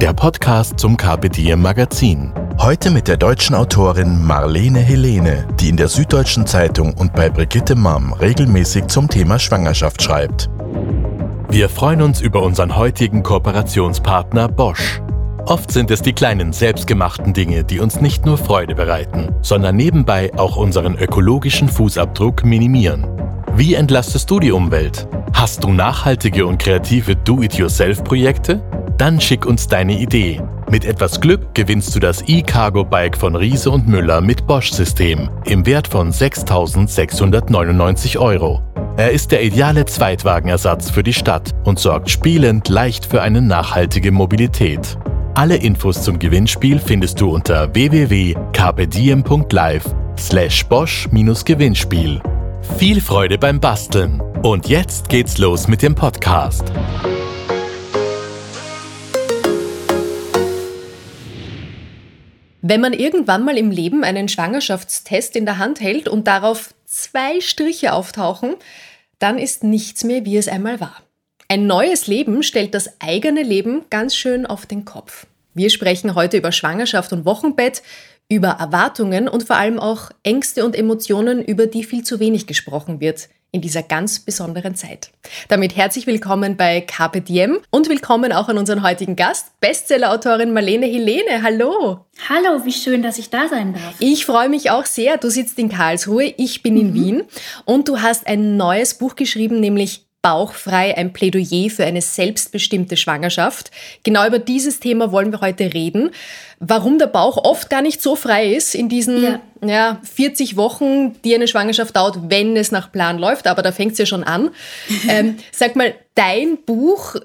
der Podcast zum Diem Magazin. Heute mit der deutschen Autorin Marlene Helene, die in der Süddeutschen Zeitung und bei Brigitte Mamm regelmäßig zum Thema Schwangerschaft schreibt. Wir freuen uns über unseren heutigen Kooperationspartner Bosch. Oft sind es die kleinen selbstgemachten Dinge, die uns nicht nur Freude bereiten, sondern nebenbei auch unseren ökologischen Fußabdruck minimieren. Wie entlastest du die Umwelt? Hast du nachhaltige und kreative Do-it-yourself-Projekte? Dann schick uns deine Idee. Mit etwas Glück gewinnst du das E-Cargo-Bike von Riese und Müller mit Bosch-System im Wert von 6.699 Euro. Er ist der ideale Zweitwagenersatz für die Stadt und sorgt spielend leicht für eine nachhaltige Mobilität. Alle Infos zum Gewinnspiel findest du unter www.kpdiem.live slash bosch-gewinnspiel. Viel Freude beim Basteln. Und jetzt geht's los mit dem Podcast. Wenn man irgendwann mal im Leben einen Schwangerschaftstest in der Hand hält und darauf zwei Striche auftauchen, dann ist nichts mehr, wie es einmal war. Ein neues Leben stellt das eigene Leben ganz schön auf den Kopf. Wir sprechen heute über Schwangerschaft und Wochenbett, über Erwartungen und vor allem auch Ängste und Emotionen, über die viel zu wenig gesprochen wird in dieser ganz besonderen Zeit. Damit herzlich willkommen bei Carpe Diem und willkommen auch an unseren heutigen Gast, Bestsellerautorin Marlene Helene. Hallo. Hallo, wie schön, dass ich da sein darf. Ich freue mich auch sehr. Du sitzt in Karlsruhe, ich bin in mhm. Wien und du hast ein neues Buch geschrieben, nämlich Bauchfrei, ein Plädoyer für eine selbstbestimmte Schwangerschaft. Genau über dieses Thema wollen wir heute reden. Warum der Bauch oft gar nicht so frei ist in diesen ja. Ja, 40 Wochen, die eine Schwangerschaft dauert, wenn es nach Plan läuft, aber da fängt es ja schon an. ähm, sag mal, dein Buch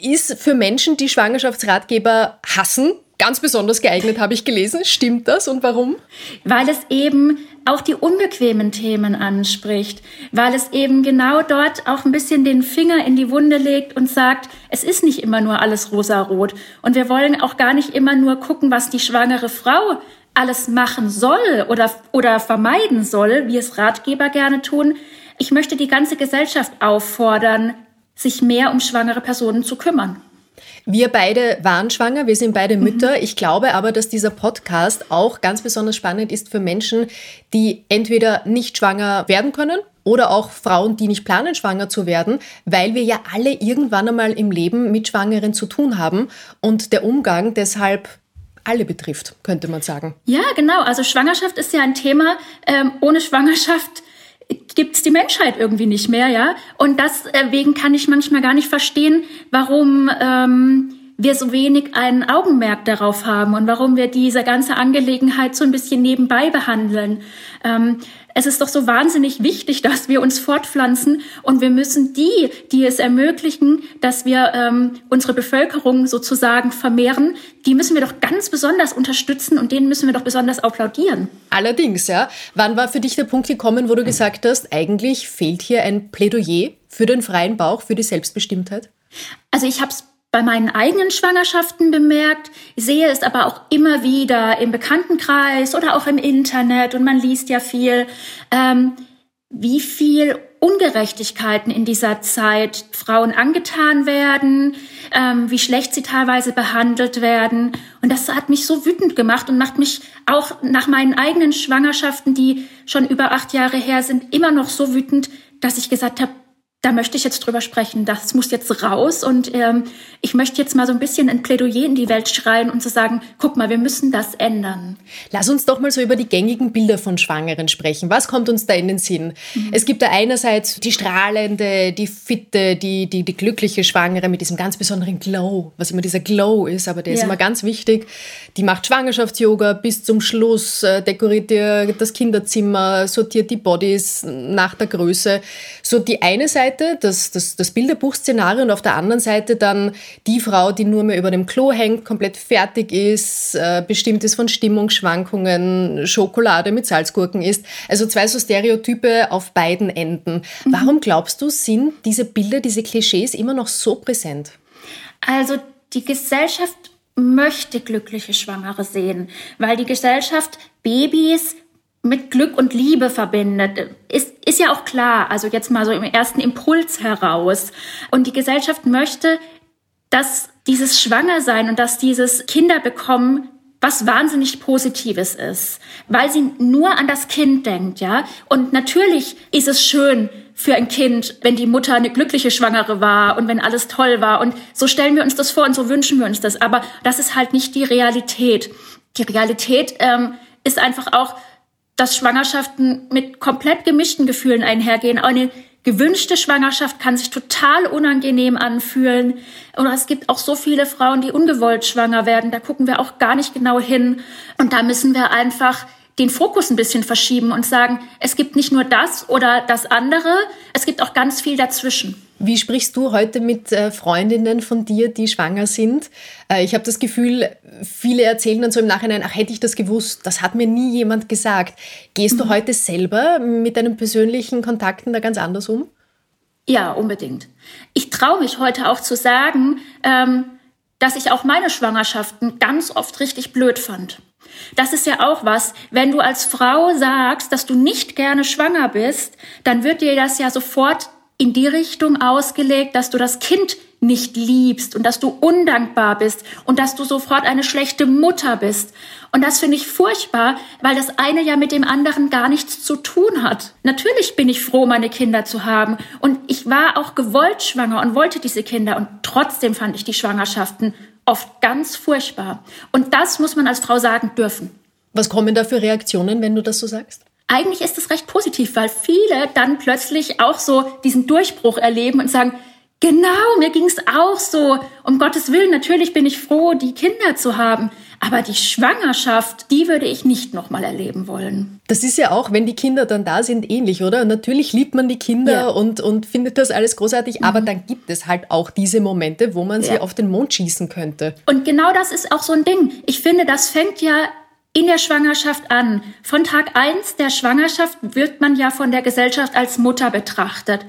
ist für Menschen, die Schwangerschaftsratgeber hassen, ganz besonders geeignet, habe ich gelesen. Stimmt das und warum? Weil es eben auch die unbequemen Themen anspricht, weil es eben genau dort auch ein bisschen den Finger in die Wunde legt und sagt, es ist nicht immer nur alles rosarot. Und wir wollen auch gar nicht immer nur gucken, was die schwangere Frau alles machen soll oder, oder vermeiden soll, wie es Ratgeber gerne tun. Ich möchte die ganze Gesellschaft auffordern, sich mehr um schwangere Personen zu kümmern. Wir beide waren schwanger, wir sind beide Mütter. Mhm. Ich glaube aber, dass dieser Podcast auch ganz besonders spannend ist für Menschen, die entweder nicht schwanger werden können oder auch Frauen, die nicht planen, schwanger zu werden, weil wir ja alle irgendwann einmal im Leben mit Schwangeren zu tun haben und der Umgang deshalb alle betrifft, könnte man sagen. Ja, genau. Also Schwangerschaft ist ja ein Thema. Ähm, ohne Schwangerschaft gibt es die Menschheit irgendwie nicht mehr, ja. Und deswegen kann ich manchmal gar nicht verstehen, warum ähm, wir so wenig ein Augenmerk darauf haben und warum wir diese ganze Angelegenheit so ein bisschen nebenbei behandeln. Ähm, es ist doch so wahnsinnig wichtig, dass wir uns fortpflanzen und wir müssen die, die es ermöglichen, dass wir ähm, unsere Bevölkerung sozusagen vermehren, die müssen wir doch ganz besonders unterstützen und denen müssen wir doch besonders applaudieren. Allerdings, ja. Wann war für dich der Punkt gekommen, wo du gesagt hast, eigentlich fehlt hier ein Plädoyer für den freien Bauch, für die Selbstbestimmtheit? Also ich habe es bei meinen eigenen Schwangerschaften bemerkt, sehe es aber auch immer wieder im Bekanntenkreis oder auch im Internet und man liest ja viel, ähm, wie viel Ungerechtigkeiten in dieser Zeit Frauen angetan werden, ähm, wie schlecht sie teilweise behandelt werden. Und das hat mich so wütend gemacht und macht mich auch nach meinen eigenen Schwangerschaften, die schon über acht Jahre her sind, immer noch so wütend, dass ich gesagt habe, da möchte ich jetzt drüber sprechen. Das muss jetzt raus und ähm, ich möchte jetzt mal so ein bisschen ein Plädoyer in die Welt schreien und zu sagen, guck mal, wir müssen das ändern. Lass uns doch mal so über die gängigen Bilder von Schwangeren sprechen. Was kommt uns da in den Sinn? Mhm. Es gibt da einerseits die strahlende, die fitte, die, die, die glückliche Schwangere mit diesem ganz besonderen Glow, was immer dieser Glow ist, aber der ja. ist immer ganz wichtig. Die macht Schwangerschafts-Yoga bis zum Schluss, äh, dekoriert ihr das Kinderzimmer, sortiert die Bodies nach der Größe. So die eine Seite Seite das, das, das Bilderbuchszenario und auf der anderen Seite dann die Frau, die nur mehr über dem Klo hängt, komplett fertig ist, äh, bestimmt ist von Stimmungsschwankungen, Schokolade mit Salzgurken isst. Also zwei so Stereotype auf beiden Enden. Mhm. Warum glaubst du, sind diese Bilder, diese Klischees immer noch so präsent? Also die Gesellschaft möchte glückliche Schwangere sehen, weil die Gesellschaft Babys mit Glück und Liebe verbindet. Ist, ist ja auch klar, also jetzt mal so im ersten Impuls heraus. Und die Gesellschaft möchte, dass dieses Schwangersein und dass dieses Kinder bekommen was wahnsinnig Positives ist, weil sie nur an das Kind denkt, ja. Und natürlich ist es schön für ein Kind, wenn die Mutter eine glückliche Schwangere war und wenn alles toll war. Und so stellen wir uns das vor und so wünschen wir uns das. Aber das ist halt nicht die Realität. Die Realität ähm, ist einfach auch, dass Schwangerschaften mit komplett gemischten Gefühlen einhergehen. Eine gewünschte Schwangerschaft kann sich total unangenehm anfühlen. Oder es gibt auch so viele Frauen, die ungewollt schwanger werden. Da gucken wir auch gar nicht genau hin. Und da müssen wir einfach den Fokus ein bisschen verschieben und sagen, es gibt nicht nur das oder das andere, es gibt auch ganz viel dazwischen. Wie sprichst du heute mit äh, Freundinnen von dir, die schwanger sind? Äh, ich habe das Gefühl, viele erzählen dann so im Nachhinein, ach hätte ich das gewusst, das hat mir nie jemand gesagt. Gehst mhm. du heute selber mit deinen persönlichen Kontakten da ganz anders um? Ja, unbedingt. Ich traue mich heute auch zu sagen, ähm, dass ich auch meine Schwangerschaften ganz oft richtig blöd fand. Das ist ja auch was, wenn du als Frau sagst, dass du nicht gerne schwanger bist, dann wird dir das ja sofort in die Richtung ausgelegt, dass du das Kind nicht liebst und dass du undankbar bist und dass du sofort eine schlechte Mutter bist. Und das finde ich furchtbar, weil das eine ja mit dem anderen gar nichts zu tun hat. Natürlich bin ich froh, meine Kinder zu haben. Und ich war auch gewollt schwanger und wollte diese Kinder. Und trotzdem fand ich die Schwangerschaften oft ganz furchtbar. Und das muss man als Frau sagen dürfen. Was kommen da für Reaktionen, wenn du das so sagst? eigentlich ist es recht positiv, weil viele dann plötzlich auch so diesen Durchbruch erleben und sagen, genau, mir ging es auch so. Um Gottes Willen, natürlich bin ich froh, die Kinder zu haben. Aber die Schwangerschaft, die würde ich nicht nochmal erleben wollen. Das ist ja auch, wenn die Kinder dann da sind, ähnlich, oder? natürlich liebt man die Kinder ja. und, und findet das alles großartig, mhm. aber dann gibt es halt auch diese Momente, wo man ja. sie auf den Mond schießen könnte. Und genau das ist auch so ein Ding. Ich finde, das fängt ja in der Schwangerschaft an. Von Tag eins der Schwangerschaft wird man ja von der Gesellschaft als Mutter betrachtet.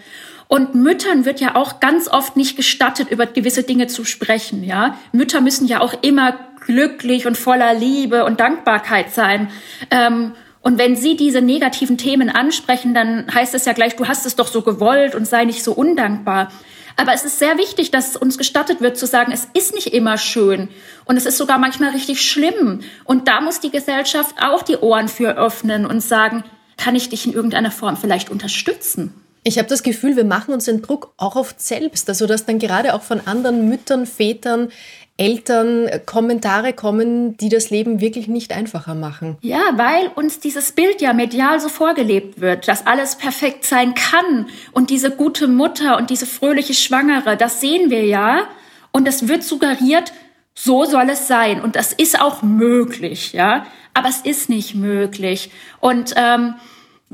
Und Müttern wird ja auch ganz oft nicht gestattet, über gewisse Dinge zu sprechen, ja. Mütter müssen ja auch immer glücklich und voller Liebe und Dankbarkeit sein. Ähm, und wenn sie diese negativen Themen ansprechen, dann heißt es ja gleich, du hast es doch so gewollt und sei nicht so undankbar. Aber es ist sehr wichtig, dass uns gestattet wird zu sagen, es ist nicht immer schön und es ist sogar manchmal richtig schlimm. Und da muss die Gesellschaft auch die Ohren für öffnen und sagen, kann ich dich in irgendeiner Form vielleicht unterstützen? Ich habe das Gefühl, wir machen uns den Druck auch oft selbst, also dass dann gerade auch von anderen Müttern, Vätern Eltern Kommentare kommen, die das Leben wirklich nicht einfacher machen. Ja, weil uns dieses Bild ja medial so vorgelebt wird, dass alles perfekt sein kann. Und diese gute Mutter und diese fröhliche Schwangere, das sehen wir ja. Und es wird suggeriert, so soll es sein. Und das ist auch möglich, ja, aber es ist nicht möglich. Und ähm,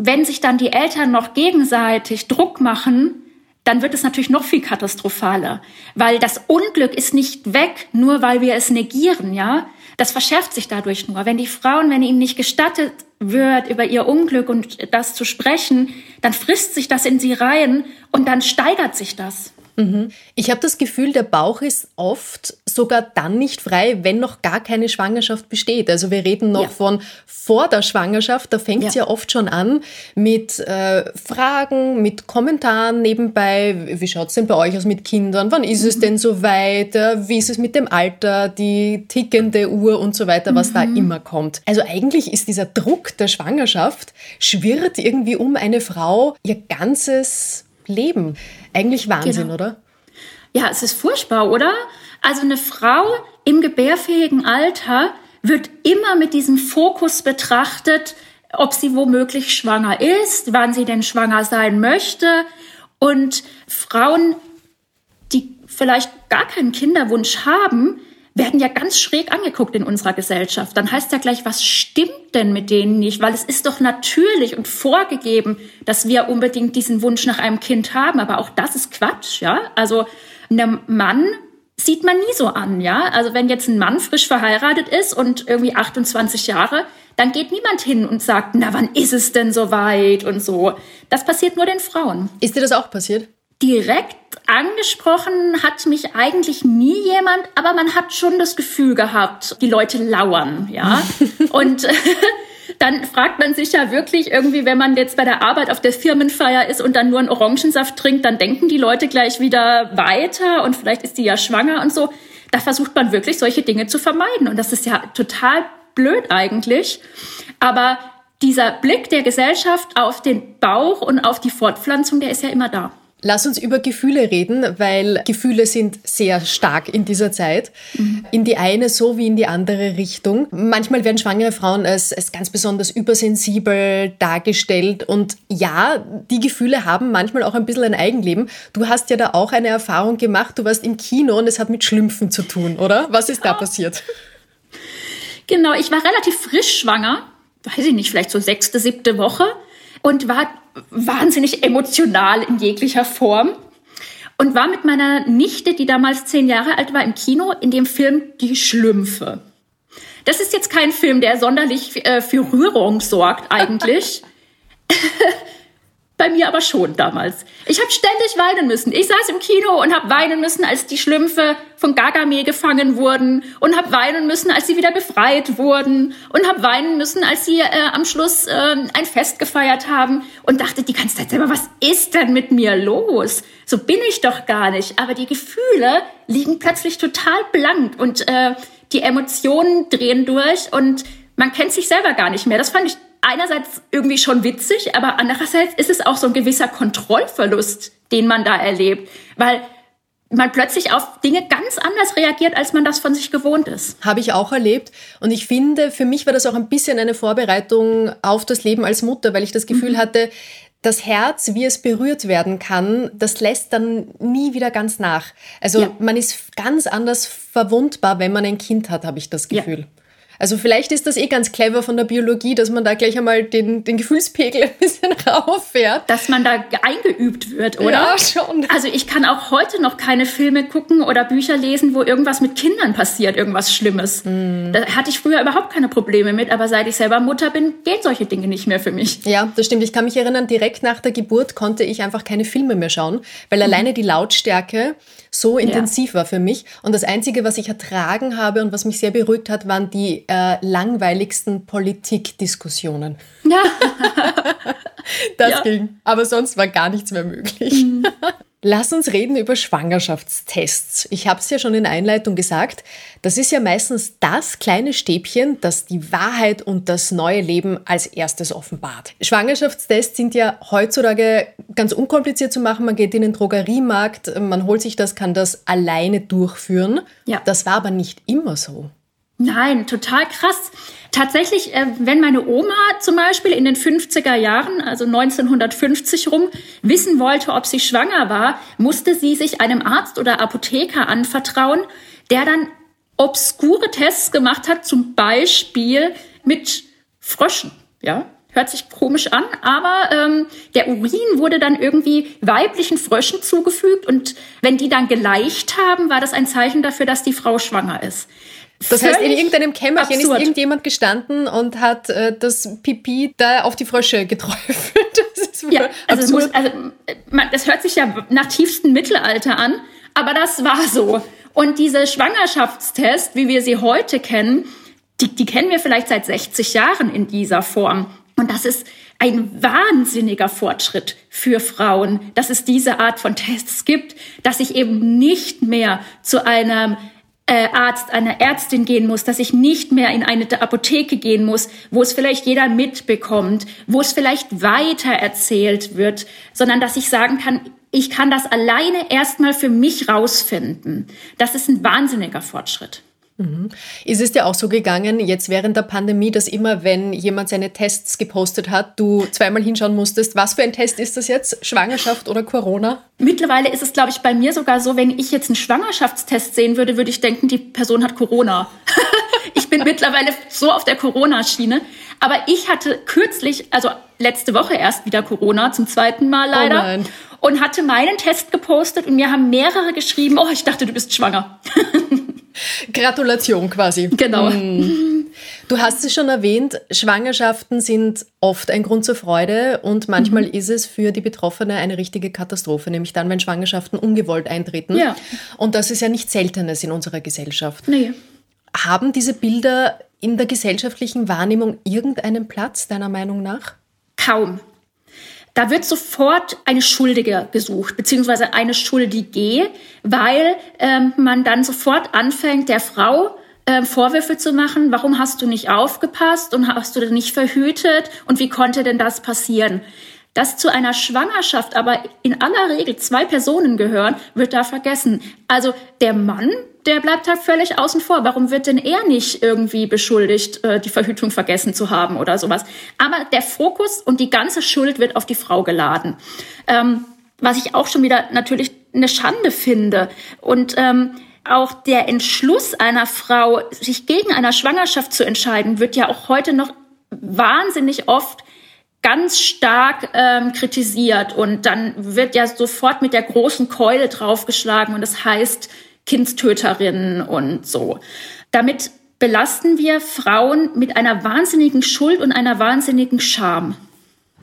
wenn sich dann die Eltern noch gegenseitig Druck machen, dann wird es natürlich noch viel katastrophaler, weil das Unglück ist nicht weg, nur weil wir es negieren, ja. Das verschärft sich dadurch nur. Wenn die Frauen, wenn ihnen nicht gestattet wird, über ihr Unglück und das zu sprechen, dann frisst sich das in sie rein und dann steigert sich das. Mhm. Ich habe das Gefühl, der Bauch ist oft sogar dann nicht frei, wenn noch gar keine Schwangerschaft besteht. Also wir reden noch ja. von vor der Schwangerschaft, da fängt es ja. ja. oft schon an mit äh, Fragen, mit Kommentaren nebenbei. Wie schaut es denn bei euch aus mit Kindern? Wann ist mhm. es denn soweit? Wie ist es mit dem Alter, die tickende Uhr und so weiter, was mhm. da immer kommt? Also eigentlich ist dieser Druck der Schwangerschaft schwirrt irgendwie um eine Frau ihr ganzes Leben. Eigentlich Wahnsinn, genau. oder? Ja, es ist furchtbar, oder? Also eine Frau im gebärfähigen Alter wird immer mit diesem Fokus betrachtet, ob sie womöglich schwanger ist, wann sie denn schwanger sein möchte. Und Frauen, die vielleicht gar keinen Kinderwunsch haben, werden ja ganz schräg angeguckt in unserer Gesellschaft. Dann heißt ja gleich, was stimmt denn mit denen nicht? Weil es ist doch natürlich und vorgegeben, dass wir unbedingt diesen Wunsch nach einem Kind haben. Aber auch das ist Quatsch, ja? Also, einem Mann sieht man nie so an, ja? Also, wenn jetzt ein Mann frisch verheiratet ist und irgendwie 28 Jahre, dann geht niemand hin und sagt, na, wann ist es denn soweit und so. Das passiert nur den Frauen. Ist dir das auch passiert? Direkt angesprochen hat mich eigentlich nie jemand, aber man hat schon das Gefühl gehabt, die Leute lauern, ja. und dann fragt man sich ja wirklich irgendwie, wenn man jetzt bei der Arbeit auf der Firmenfeier ist und dann nur einen Orangensaft trinkt, dann denken die Leute gleich wieder weiter und vielleicht ist die ja schwanger und so. Da versucht man wirklich solche Dinge zu vermeiden und das ist ja total blöd eigentlich. Aber dieser Blick der Gesellschaft auf den Bauch und auf die Fortpflanzung, der ist ja immer da. Lass uns über Gefühle reden, weil Gefühle sind sehr stark in dieser Zeit. Mhm. In die eine so wie in die andere Richtung. Manchmal werden schwangere Frauen als, als ganz besonders übersensibel dargestellt. Und ja, die Gefühle haben manchmal auch ein bisschen ein Eigenleben. Du hast ja da auch eine Erfahrung gemacht. Du warst im Kino und es hat mit Schlümpfen zu tun, oder? Was ist da passiert? Genau, ich war relativ frisch schwanger. Weiß ich nicht, vielleicht so sechste, siebte Woche. Und war wahnsinnig emotional in jeglicher Form und war mit meiner Nichte, die damals zehn Jahre alt war, im Kino in dem Film Die Schlümpfe. Das ist jetzt kein Film, der sonderlich äh, für Rührung sorgt eigentlich. Bei mir aber schon damals. Ich habe ständig weinen müssen. Ich saß im Kino und habe weinen müssen, als die Schlümpfe von Gargamel gefangen wurden und habe weinen müssen, als sie wieder befreit wurden und habe weinen müssen, als sie äh, am Schluss äh, ein Fest gefeiert haben und dachte die ganze Zeit selber, was ist denn mit mir los? So bin ich doch gar nicht. Aber die Gefühle liegen plötzlich total blank und äh, die Emotionen drehen durch und man kennt sich selber gar nicht mehr. Das fand ich einerseits irgendwie schon witzig, aber andererseits ist es auch so ein gewisser Kontrollverlust, den man da erlebt, weil man plötzlich auf Dinge ganz anders reagiert, als man das von sich gewohnt ist. Habe ich auch erlebt. Und ich finde, für mich war das auch ein bisschen eine Vorbereitung auf das Leben als Mutter, weil ich das Gefühl mhm. hatte, das Herz, wie es berührt werden kann, das lässt dann nie wieder ganz nach. Also ja. man ist ganz anders verwundbar, wenn man ein Kind hat, habe ich das Gefühl. Ja. Also vielleicht ist das eh ganz clever von der Biologie, dass man da gleich einmal den, den Gefühlspegel ein bisschen rauffährt. Dass man da eingeübt wird, oder? Ja, schon. Also ich kann auch heute noch keine Filme gucken oder Bücher lesen, wo irgendwas mit Kindern passiert, irgendwas Schlimmes. Mm. Da hatte ich früher überhaupt keine Probleme mit, aber seit ich selber Mutter bin, gehen solche Dinge nicht mehr für mich. Ja, das stimmt. Ich kann mich erinnern, direkt nach der Geburt konnte ich einfach keine Filme mehr schauen, weil mhm. alleine die Lautstärke so intensiv ja. war für mich. Und das Einzige, was ich ertragen habe und was mich sehr beruhigt hat, waren die äh, langweiligsten Politikdiskussionen. Ja. das ja. ging. Aber sonst war gar nichts mehr möglich. Mhm. Lass uns reden über Schwangerschaftstests. Ich habe es ja schon in der Einleitung gesagt. Das ist ja meistens das kleine Stäbchen, das die Wahrheit und das neue Leben als erstes offenbart. Schwangerschaftstests sind ja heutzutage ganz unkompliziert zu machen. Man geht in den Drogeriemarkt, man holt sich das, kann das alleine durchführen. Ja. Das war aber nicht immer so. Nein, total krass. Tatsächlich, äh, wenn meine Oma zum Beispiel in den 50er Jahren, also 1950 rum, wissen wollte, ob sie schwanger war, musste sie sich einem Arzt oder Apotheker anvertrauen, der dann obskure Tests gemacht hat, zum Beispiel mit Fröschen. Ja, hört sich komisch an, aber ähm, der Urin wurde dann irgendwie weiblichen Fröschen zugefügt und wenn die dann geleicht haben, war das ein Zeichen dafür, dass die Frau schwanger ist. Das heißt, in irgendeinem Kämmerchen absurd. ist irgendjemand gestanden und hat äh, das Pipi da auf die Frösche geträufelt. Das ist ja, also, muss, also man, das hört sich ja nach tiefstem Mittelalter an, aber das war so. Und diese Schwangerschaftstests, wie wir sie heute kennen, die, die kennen wir vielleicht seit 60 Jahren in dieser Form. Und das ist ein wahnsinniger Fortschritt für Frauen, dass es diese Art von Tests gibt, dass ich eben nicht mehr zu einem äh, Arzt, einer Ärztin gehen muss, dass ich nicht mehr in eine Apotheke gehen muss, wo es vielleicht jeder mitbekommt, wo es vielleicht weiter erzählt wird, sondern dass ich sagen kann, ich kann das alleine erstmal für mich rausfinden. Das ist ein wahnsinniger Fortschritt. Mhm. Ist es dir auch so gegangen, jetzt während der Pandemie, dass immer, wenn jemand seine Tests gepostet hat, du zweimal hinschauen musstest, was für ein Test ist das jetzt? Schwangerschaft oder Corona? Mittlerweile ist es, glaube ich, bei mir sogar so, wenn ich jetzt einen Schwangerschaftstest sehen würde, würde ich denken, die Person hat Corona. ich bin mittlerweile so auf der Corona-Schiene. Aber ich hatte kürzlich, also letzte Woche erst wieder Corona, zum zweiten Mal leider. Oh und hatte meinen Test gepostet und mir haben mehrere geschrieben, oh, ich dachte, du bist schwanger. Gratulation quasi. Genau. Hm. Du hast es schon erwähnt, Schwangerschaften sind oft ein Grund zur Freude und manchmal mhm. ist es für die Betroffene eine richtige Katastrophe, nämlich dann, wenn Schwangerschaften ungewollt eintreten. Ja. Und das ist ja nicht Seltenes in unserer Gesellschaft. Nee. Haben diese Bilder in der gesellschaftlichen Wahrnehmung irgendeinen Platz, deiner Meinung nach? Kaum. Da wird sofort eine Schuldige gesucht, beziehungsweise eine Schuldige, weil ähm, man dann sofort anfängt, der Frau äh, Vorwürfe zu machen, warum hast du nicht aufgepasst und hast du denn nicht verhütet und wie konnte denn das passieren? Dass zu einer Schwangerschaft aber in aller Regel zwei Personen gehören, wird da vergessen. Also der Mann, der bleibt halt völlig außen vor. Warum wird denn er nicht irgendwie beschuldigt, äh, die Verhütung vergessen zu haben oder sowas? Aber der Fokus und die ganze Schuld wird auf die Frau geladen. Ähm, was ich auch schon wieder natürlich eine Schande finde. Und ähm, auch der Entschluss einer Frau, sich gegen eine Schwangerschaft zu entscheiden, wird ja auch heute noch wahnsinnig oft ganz stark ähm, kritisiert und dann wird ja sofort mit der großen Keule draufgeschlagen und das heißt Kindstöterinnen und so. Damit belasten wir Frauen mit einer wahnsinnigen Schuld und einer wahnsinnigen Scham.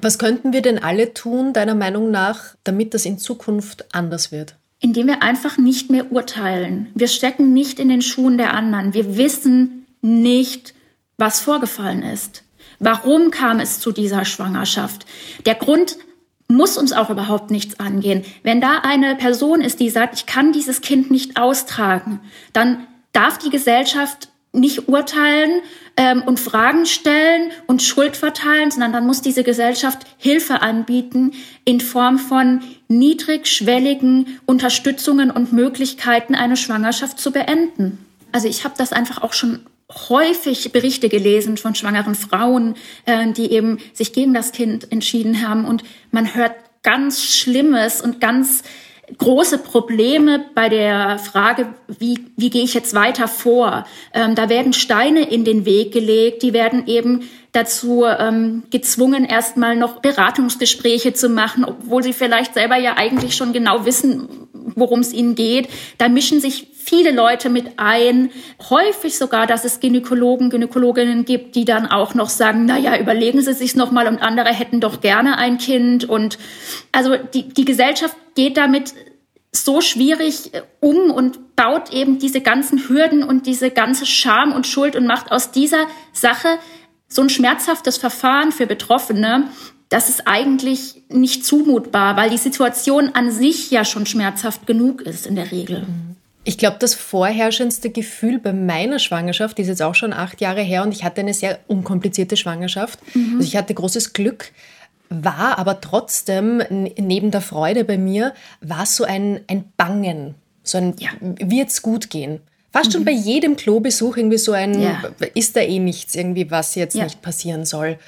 Was könnten wir denn alle tun, deiner Meinung nach, damit das in Zukunft anders wird? Indem wir einfach nicht mehr urteilen. Wir stecken nicht in den Schuhen der anderen. Wir wissen nicht, was vorgefallen ist. Warum kam es zu dieser Schwangerschaft? Der Grund muss uns auch überhaupt nichts angehen. Wenn da eine Person ist, die sagt, ich kann dieses Kind nicht austragen, dann darf die Gesellschaft nicht urteilen ähm, und Fragen stellen und Schuld verteilen, sondern dann muss diese Gesellschaft Hilfe anbieten in Form von niedrigschwelligen Unterstützungen und Möglichkeiten, eine Schwangerschaft zu beenden. Also ich habe das einfach auch schon häufig Berichte gelesen von schwangeren Frauen, äh, die eben sich gegen das Kind entschieden haben. Und man hört ganz Schlimmes und ganz große Probleme bei der Frage, wie, wie gehe ich jetzt weiter vor. Ähm, da werden Steine in den Weg gelegt, die werden eben dazu ähm, gezwungen, erstmal noch Beratungsgespräche zu machen, obwohl sie vielleicht selber ja eigentlich schon genau wissen, worum es ihnen geht. Da mischen sich viele Leute mit ein. Häufig sogar, dass es Gynäkologen, Gynäkologinnen gibt, die dann auch noch sagen, na ja, überlegen Sie sich's noch mal und andere hätten doch gerne ein Kind und also die, die Gesellschaft geht damit so schwierig äh, um und baut eben diese ganzen Hürden und diese ganze Scham und Schuld und macht aus dieser Sache so ein schmerzhaftes Verfahren für Betroffene, das ist eigentlich nicht zumutbar, weil die Situation an sich ja schon schmerzhaft genug ist in der Regel. Mhm. Ich glaube, das vorherrschendste Gefühl bei meiner Schwangerschaft, ist jetzt auch schon acht Jahre her und ich hatte eine sehr unkomplizierte Schwangerschaft. Mhm. Also ich hatte großes Glück, war aber trotzdem neben der Freude bei mir, war so ein, ein Bangen, so ein ja. wird's gut gehen. Fast mhm. schon bei jedem Klobesuch irgendwie so ein, ja. ist da eh nichts irgendwie, was jetzt ja. nicht passieren soll.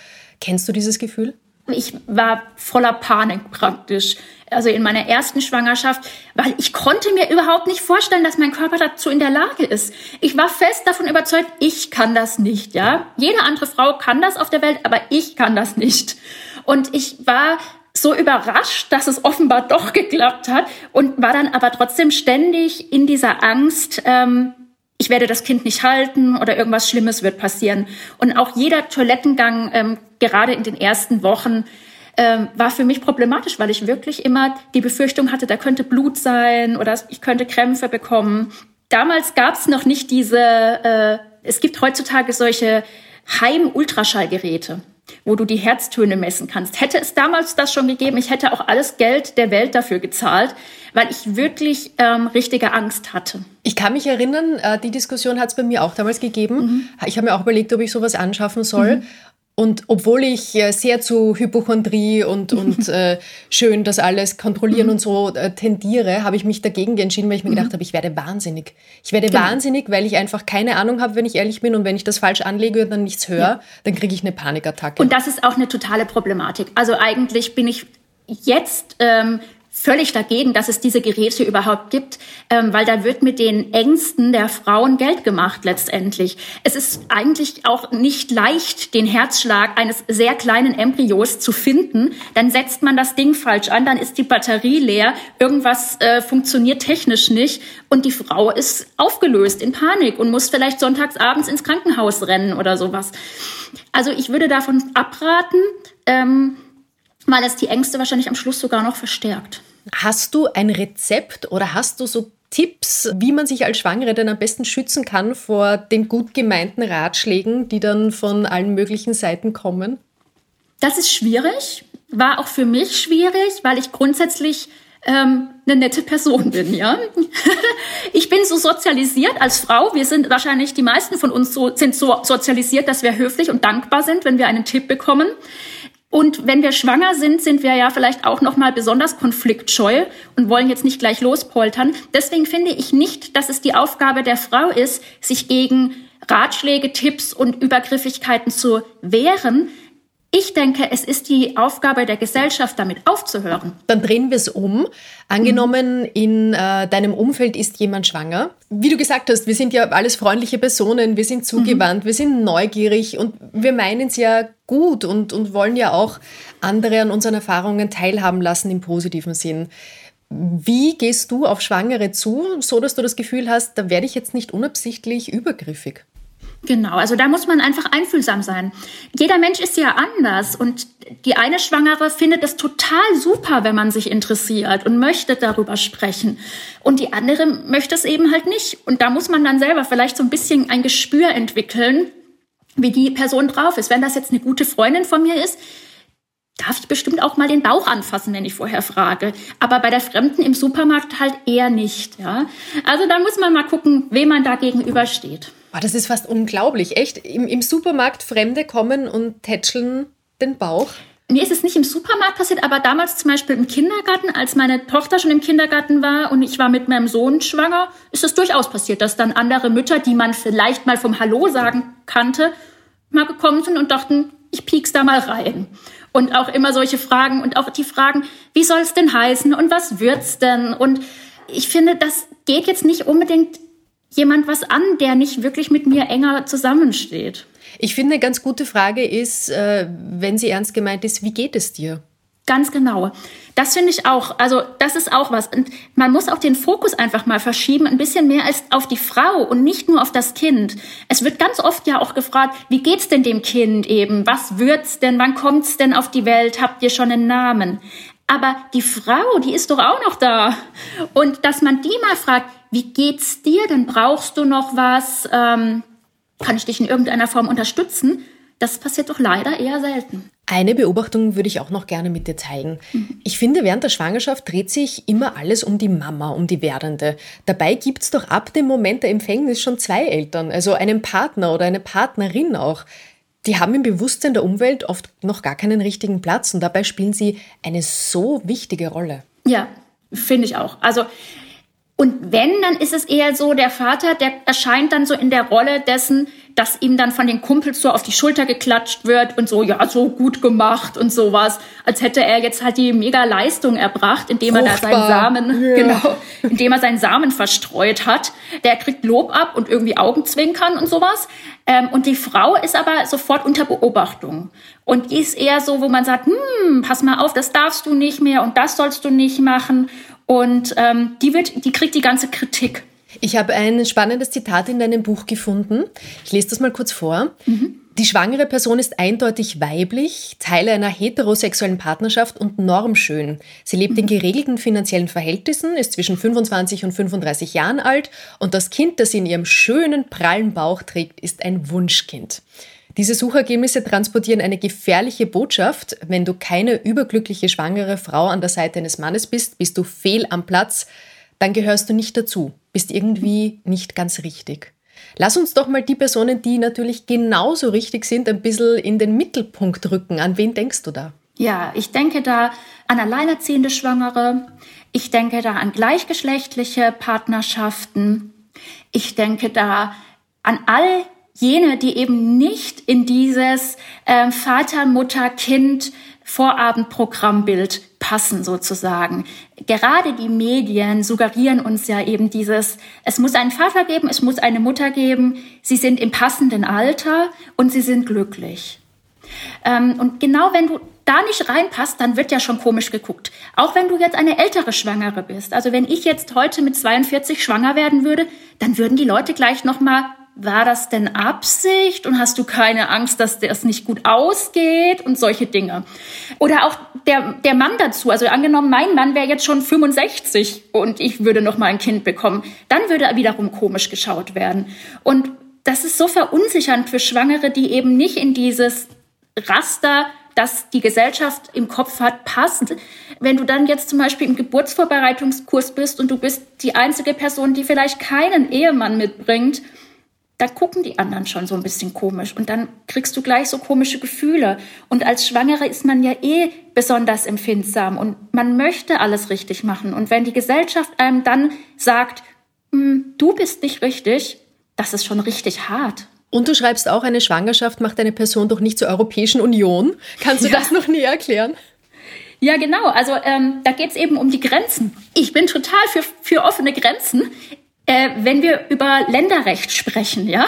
Kennst du dieses Gefühl? ich war voller Panik praktisch. Also in meiner ersten Schwangerschaft, weil ich konnte mir überhaupt nicht vorstellen, dass mein Körper dazu in der Lage ist. Ich war fest davon überzeugt, ich kann das nicht, ja. Jede andere Frau kann das auf der Welt, aber ich kann das nicht. Und ich war so überrascht, dass es offenbar doch geklappt hat und war dann aber trotzdem ständig in dieser Angst, ähm, ich werde das Kind nicht halten oder irgendwas Schlimmes wird passieren. Und auch jeder Toilettengang, ähm, gerade in den ersten Wochen, ähm, war für mich problematisch, weil ich wirklich immer die Befürchtung hatte, da könnte Blut sein oder ich könnte Krämpfe bekommen. Damals gab es noch nicht diese, äh, es gibt heutzutage solche Heim-Ultraschallgeräte wo du die Herztöne messen kannst. Hätte es damals das schon gegeben, ich hätte auch alles Geld der Welt dafür gezahlt, weil ich wirklich ähm, richtige Angst hatte. Ich kann mich erinnern, äh, die Diskussion hat es bei mir auch damals gegeben. Mhm. Ich habe mir auch überlegt, ob ich sowas anschaffen soll. Mhm. Und obwohl ich äh, sehr zu Hypochondrie und, und äh, schön das alles kontrollieren mhm. und so äh, tendiere, habe ich mich dagegen entschieden, weil ich mir mhm. gedacht habe, ich werde wahnsinnig. Ich werde genau. wahnsinnig, weil ich einfach keine Ahnung habe, wenn ich ehrlich bin. Und wenn ich das falsch anlege und dann nichts höre, ja. dann kriege ich eine Panikattacke. Und das ist auch eine totale Problematik. Also eigentlich bin ich jetzt ähm, völlig dagegen, dass es diese Geräte überhaupt gibt, ähm, weil da wird mit den Ängsten der Frauen Geld gemacht letztendlich. Es ist eigentlich auch nicht leicht, den Herzschlag eines sehr kleinen Embryos zu finden. Dann setzt man das Ding falsch an, dann ist die Batterie leer, irgendwas äh, funktioniert technisch nicht und die Frau ist aufgelöst in Panik und muss vielleicht sonntags abends ins Krankenhaus rennen oder sowas. Also ich würde davon abraten. Ähm, weil es die Ängste wahrscheinlich am Schluss sogar noch verstärkt. Hast du ein Rezept oder hast du so Tipps, wie man sich als Schwangere denn am besten schützen kann vor den gut gemeinten Ratschlägen, die dann von allen möglichen Seiten kommen? Das ist schwierig, war auch für mich schwierig, weil ich grundsätzlich ähm, eine nette Person bin, ja. ich bin so sozialisiert als Frau. Wir sind wahrscheinlich die meisten von uns so, sind so sozialisiert, dass wir höflich und dankbar sind, wenn wir einen Tipp bekommen. Und wenn wir schwanger sind, sind wir ja vielleicht auch noch mal besonders konfliktscheu und wollen jetzt nicht gleich lospoltern. Deswegen finde ich nicht, dass es die Aufgabe der Frau ist, sich gegen Ratschläge, Tipps und Übergriffigkeiten zu wehren. Ich denke, es ist die Aufgabe der Gesellschaft, damit aufzuhören. Dann drehen wir es um. Angenommen, in äh, deinem Umfeld ist jemand schwanger. Wie du gesagt hast, wir sind ja alles freundliche Personen, wir sind zugewandt, mhm. wir sind neugierig und wir meinen es ja gut und, und wollen ja auch andere an unseren Erfahrungen teilhaben lassen im positiven Sinn. Wie gehst du auf Schwangere zu, so dass du das Gefühl hast, da werde ich jetzt nicht unabsichtlich übergriffig? Genau, also da muss man einfach einfühlsam sein. Jeder Mensch ist ja anders und die eine Schwangere findet es total super, wenn man sich interessiert und möchte darüber sprechen. Und die andere möchte es eben halt nicht. Und da muss man dann selber vielleicht so ein bisschen ein Gespür entwickeln, wie die Person drauf ist. Wenn das jetzt eine gute Freundin von mir ist, darf ich bestimmt auch mal den Bauch anfassen, wenn ich vorher frage. Aber bei der Fremden im Supermarkt halt eher nicht, ja. Also da muss man mal gucken, wem man da gegenübersteht. Oh, das ist fast unglaublich. Echt? Im, Im Supermarkt Fremde kommen und tätscheln den Bauch? Mir ist es nicht im Supermarkt passiert, aber damals zum Beispiel im Kindergarten, als meine Tochter schon im Kindergarten war und ich war mit meinem Sohn schwanger, ist es durchaus passiert, dass dann andere Mütter, die man vielleicht mal vom Hallo sagen kannte, mal gekommen sind und dachten, ich piek's da mal rein. Und auch immer solche Fragen und auch die Fragen, wie soll es denn heißen und was wird's denn? Und ich finde, das geht jetzt nicht unbedingt jemand was an, der nicht wirklich mit mir enger zusammensteht? Ich finde, eine ganz gute Frage ist, äh, wenn sie ernst gemeint ist, wie geht es dir? Ganz genau. Das finde ich auch. Also das ist auch was. Und man muss auch den Fokus einfach mal verschieben, ein bisschen mehr als auf die Frau und nicht nur auf das Kind. Es wird ganz oft ja auch gefragt, wie geht's denn dem Kind eben? Was wird's denn? Wann kommt's denn auf die Welt? Habt ihr schon einen Namen? Aber die Frau, die ist doch auch noch da. Und dass man die mal fragt, wie geht's dir denn? Brauchst du noch was? Ähm, kann ich dich in irgendeiner Form unterstützen? Das passiert doch leider eher selten. Eine Beobachtung würde ich auch noch gerne mit dir teilen. Mhm. Ich finde, während der Schwangerschaft dreht sich immer alles um die Mama, um die Werdende. Dabei gibt es doch ab dem Moment der Empfängnis schon zwei Eltern, also einen Partner oder eine Partnerin auch. Die haben im Bewusstsein der Umwelt oft noch gar keinen richtigen Platz und dabei spielen sie eine so wichtige Rolle. Ja, finde ich auch. Also und wenn, dann ist es eher so, der Vater, der erscheint dann so in der Rolle dessen, dass ihm dann von den Kumpels so auf die Schulter geklatscht wird und so, ja, so gut gemacht und sowas, als hätte er jetzt halt die mega Leistung erbracht, indem er Fruchtbar. da seinen Samen, ja. genau, indem er seinen Samen verstreut hat. Der kriegt Lob ab und irgendwie Augenzwinkern und sowas. Ähm, und die Frau ist aber sofort unter Beobachtung. Und die ist eher so, wo man sagt, hm, pass mal auf, das darfst du nicht mehr und das sollst du nicht machen. Und ähm, die, wird, die kriegt die ganze Kritik. Ich habe ein spannendes Zitat in deinem Buch gefunden. Ich lese das mal kurz vor. Mhm. Die schwangere Person ist eindeutig weiblich, Teil einer heterosexuellen Partnerschaft und normschön. Sie lebt mhm. in geregelten finanziellen Verhältnissen, ist zwischen 25 und 35 Jahren alt und das Kind, das sie in ihrem schönen, prallen Bauch trägt, ist ein Wunschkind. Diese Suchergebnisse transportieren eine gefährliche Botschaft. Wenn du keine überglückliche schwangere Frau an der Seite eines Mannes bist, bist du fehl am Platz, dann gehörst du nicht dazu, bist irgendwie nicht ganz richtig. Lass uns doch mal die Personen, die natürlich genauso richtig sind, ein bisschen in den Mittelpunkt rücken. An wen denkst du da? Ja, ich denke da an alleinerziehende Schwangere. Ich denke da an gleichgeschlechtliche Partnerschaften. Ich denke da an all jene, die eben nicht in dieses äh, Vater, Mutter, Kind Vorabendprogrammbild passen sozusagen. Gerade die Medien suggerieren uns ja eben dieses, es muss einen Vater geben, es muss eine Mutter geben, sie sind im passenden Alter und sie sind glücklich. Ähm, und genau wenn du da nicht reinpasst, dann wird ja schon komisch geguckt. Auch wenn du jetzt eine ältere Schwangere bist. Also wenn ich jetzt heute mit 42 schwanger werden würde, dann würden die Leute gleich noch mal war das denn Absicht und hast du keine Angst, dass das nicht gut ausgeht und solche Dinge. Oder auch der, der Mann dazu, also angenommen, mein Mann wäre jetzt schon 65 und ich würde noch mal ein Kind bekommen, dann würde er wiederum komisch geschaut werden. Und das ist so verunsichernd für Schwangere, die eben nicht in dieses Raster das die Gesellschaft im Kopf hat, passt. Wenn du dann jetzt zum Beispiel im Geburtsvorbereitungskurs bist und du bist die einzige Person, die vielleicht keinen Ehemann mitbringt, da gucken die anderen schon so ein bisschen komisch und dann kriegst du gleich so komische Gefühle. Und als Schwangere ist man ja eh besonders empfindsam und man möchte alles richtig machen. Und wenn die Gesellschaft einem dann sagt, hm, du bist nicht richtig, das ist schon richtig hart. Und du schreibst auch, eine Schwangerschaft macht eine Person doch nicht zur Europäischen Union. Kannst du ja. das noch näher erklären? Ja, genau. Also ähm, da geht es eben um die Grenzen. Ich bin total für, für offene Grenzen, äh, wenn wir über Länderrecht sprechen, ja.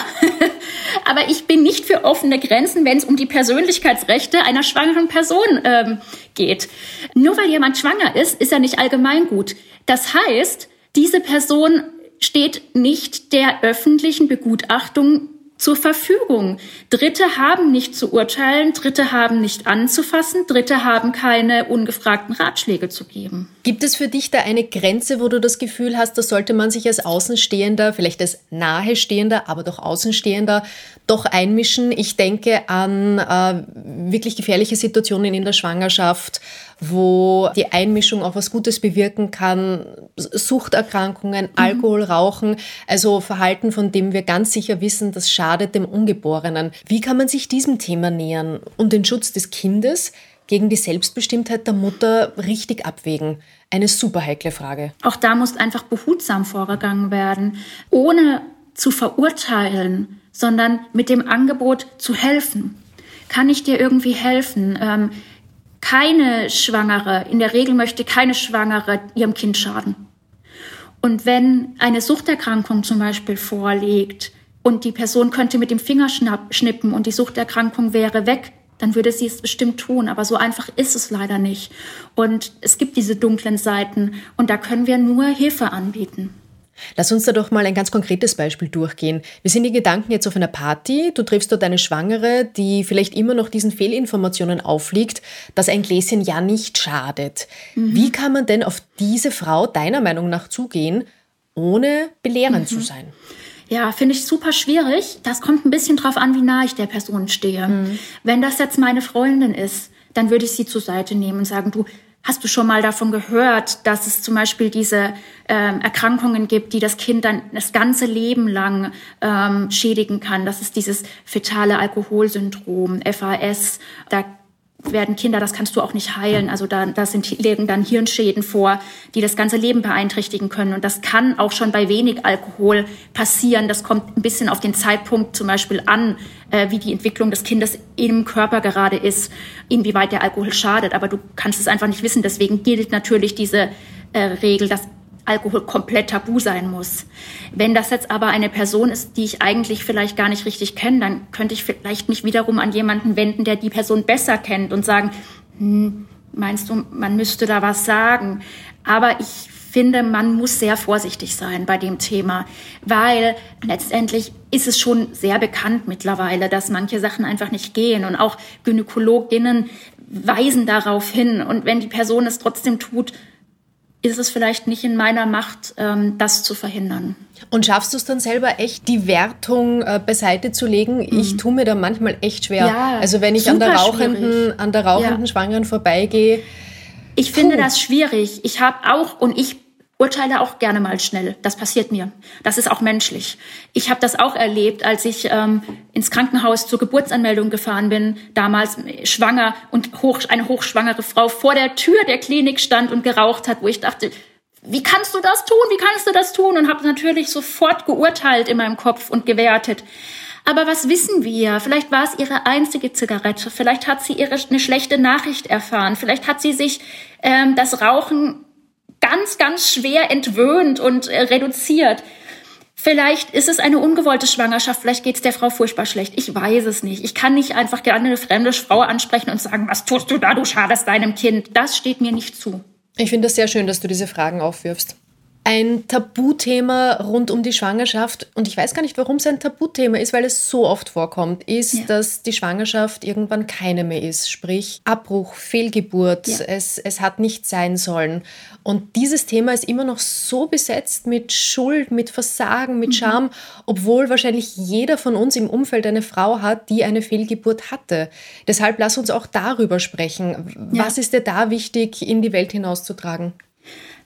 Aber ich bin nicht für offene Grenzen, wenn es um die Persönlichkeitsrechte einer schwangeren Person ähm, geht. Nur weil jemand schwanger ist, ist er nicht allgemeingut. Das heißt, diese Person steht nicht der öffentlichen Begutachtung zur Verfügung. Dritte haben nicht zu urteilen, Dritte haben nicht anzufassen, Dritte haben keine ungefragten Ratschläge zu geben. Gibt es für dich da eine Grenze, wo du das Gefühl hast, da sollte man sich als Außenstehender, vielleicht als Nahestehender, aber doch Außenstehender, doch einmischen? Ich denke an äh, wirklich gefährliche Situationen in der Schwangerschaft, wo die Einmischung auch was Gutes bewirken kann. Suchterkrankungen, mhm. Alkohol, Rauchen, also Verhalten, von dem wir ganz sicher wissen, das schadet dem Ungeborenen. Wie kann man sich diesem Thema nähern und den Schutz des Kindes gegen die Selbstbestimmtheit der Mutter richtig abwägen? Eine super heikle Frage. Auch da muss einfach behutsam vorgegangen werden, ohne zu verurteilen, sondern mit dem Angebot zu helfen. Kann ich dir irgendwie helfen? Ähm, keine Schwangere, in der Regel möchte keine Schwangere ihrem Kind schaden. Und wenn eine Suchterkrankung zum Beispiel vorliegt und die Person könnte mit dem Finger schnippen und die Suchterkrankung wäre weg, dann würde sie es bestimmt tun. Aber so einfach ist es leider nicht. Und es gibt diese dunklen Seiten und da können wir nur Hilfe anbieten. Lass uns da doch mal ein ganz konkretes Beispiel durchgehen. Wir sind in Gedanken jetzt auf einer Party, du triffst dort eine Schwangere, die vielleicht immer noch diesen Fehlinformationen aufliegt, dass ein Gläschen ja nicht schadet. Mhm. Wie kann man denn auf diese Frau deiner Meinung nach zugehen, ohne belehrend mhm. zu sein? Ja, finde ich super schwierig. Das kommt ein bisschen drauf an, wie nah ich der Person stehe. Mhm. Wenn das jetzt meine Freundin ist, dann würde ich sie zur Seite nehmen und sagen, du, Hast du schon mal davon gehört, dass es zum Beispiel diese ähm, Erkrankungen gibt, die das Kind dann das ganze Leben lang ähm, schädigen kann? Das ist dieses fetale Alkoholsyndrom, FAS. Da werden Kinder, das kannst du auch nicht heilen. Also da, da sind, liegen dann Hirnschäden vor, die das ganze Leben beeinträchtigen können. Und das kann auch schon bei wenig Alkohol passieren. Das kommt ein bisschen auf den Zeitpunkt zum Beispiel an, äh, wie die Entwicklung des Kindes im Körper gerade ist, inwieweit der Alkohol schadet. Aber du kannst es einfach nicht wissen. Deswegen gilt natürlich diese äh, Regel, dass Alkohol komplett tabu sein muss. Wenn das jetzt aber eine Person ist, die ich eigentlich vielleicht gar nicht richtig kenne, dann könnte ich vielleicht mich wiederum an jemanden wenden, der die Person besser kennt und sagen, hm, meinst du, man müsste da was sagen? Aber ich finde, man muss sehr vorsichtig sein bei dem Thema, weil letztendlich ist es schon sehr bekannt mittlerweile, dass manche Sachen einfach nicht gehen und auch Gynäkologinnen weisen darauf hin. Und wenn die Person es trotzdem tut, ist es vielleicht nicht in meiner Macht, ähm, das zu verhindern. Und schaffst du es dann selber echt, die Wertung äh, beiseite zu legen? Mhm. Ich tue mir da manchmal echt schwer. Ja, also wenn ich an der rauchenden, an der rauchenden ja. Schwangeren vorbeigehe. Ich finde das schwierig. Ich habe auch und ich urteile auch gerne mal schnell. Das passiert mir. Das ist auch menschlich. Ich habe das auch erlebt, als ich ähm, ins Krankenhaus zur Geburtsanmeldung gefahren bin, damals schwanger und hoch, eine hochschwangere Frau vor der Tür der Klinik stand und geraucht hat, wo ich dachte, wie kannst du das tun? Wie kannst du das tun? Und habe natürlich sofort geurteilt in meinem Kopf und gewertet. Aber was wissen wir? Vielleicht war es ihre einzige Zigarette. Vielleicht hat sie ihre, eine schlechte Nachricht erfahren. Vielleicht hat sie sich ähm, das Rauchen ganz, ganz schwer entwöhnt und äh, reduziert. Vielleicht ist es eine ungewollte Schwangerschaft, vielleicht geht es der Frau furchtbar schlecht. Ich weiß es nicht. Ich kann nicht einfach gerne eine fremde Frau ansprechen und sagen, was tust du da, du schadest deinem Kind. Das steht mir nicht zu. Ich finde das sehr schön, dass du diese Fragen aufwirfst ein Tabuthema rund um die Schwangerschaft, und ich weiß gar nicht, warum es ein Tabuthema ist, weil es so oft vorkommt, ist, ja. dass die Schwangerschaft irgendwann keine mehr ist. Sprich, Abbruch, Fehlgeburt, ja. es, es hat nicht sein sollen. Und dieses Thema ist immer noch so besetzt mit Schuld, mit Versagen, mit mhm. Scham, obwohl wahrscheinlich jeder von uns im Umfeld eine Frau hat, die eine Fehlgeburt hatte. Deshalb lass uns auch darüber sprechen. Ja. Was ist dir da wichtig, in die Welt hinauszutragen?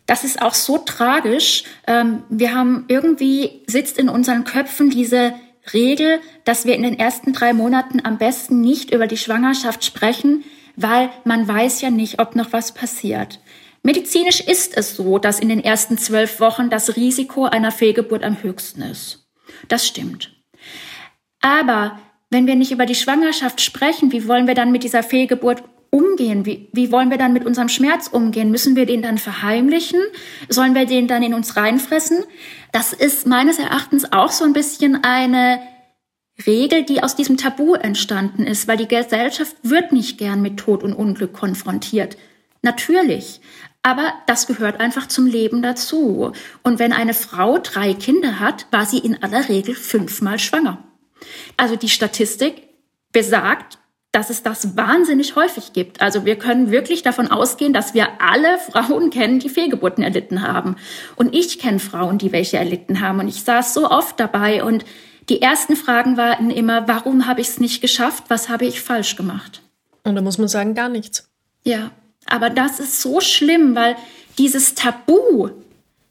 Das ist auch so tragisch. Ähm, wir haben irgendwie sitzt in unseren Köpfen diese Regel, dass wir in den ersten drei Monaten am besten nicht über die Schwangerschaft sprechen, weil man weiß ja nicht, ob noch was passiert. Medizinisch ist es so, dass in den ersten zwölf Wochen das Risiko einer Fehlgeburt am höchsten ist. Das stimmt. Aber wenn wir nicht über die Schwangerschaft sprechen, wie wollen wir dann mit dieser Fehlgeburt umgehen? Wie, wie wollen wir dann mit unserem Schmerz umgehen? Müssen wir den dann verheimlichen? Sollen wir den dann in uns reinfressen? Das ist meines Erachtens auch so ein bisschen eine Regel, die aus diesem Tabu entstanden ist, weil die Gesellschaft wird nicht gern mit Tod und Unglück konfrontiert. Natürlich. Aber das gehört einfach zum Leben dazu. Und wenn eine Frau drei Kinder hat, war sie in aller Regel fünfmal schwanger. Also die Statistik besagt, dass es das wahnsinnig häufig gibt. Also wir können wirklich davon ausgehen, dass wir alle Frauen kennen, die Fehlgeburten erlitten haben. Und ich kenne Frauen, die welche erlitten haben. Und ich saß so oft dabei und die ersten Fragen waren immer, warum habe ich es nicht geschafft? Was habe ich falsch gemacht? Und da muss man sagen, gar nichts. Ja, aber das ist so schlimm, weil dieses Tabu,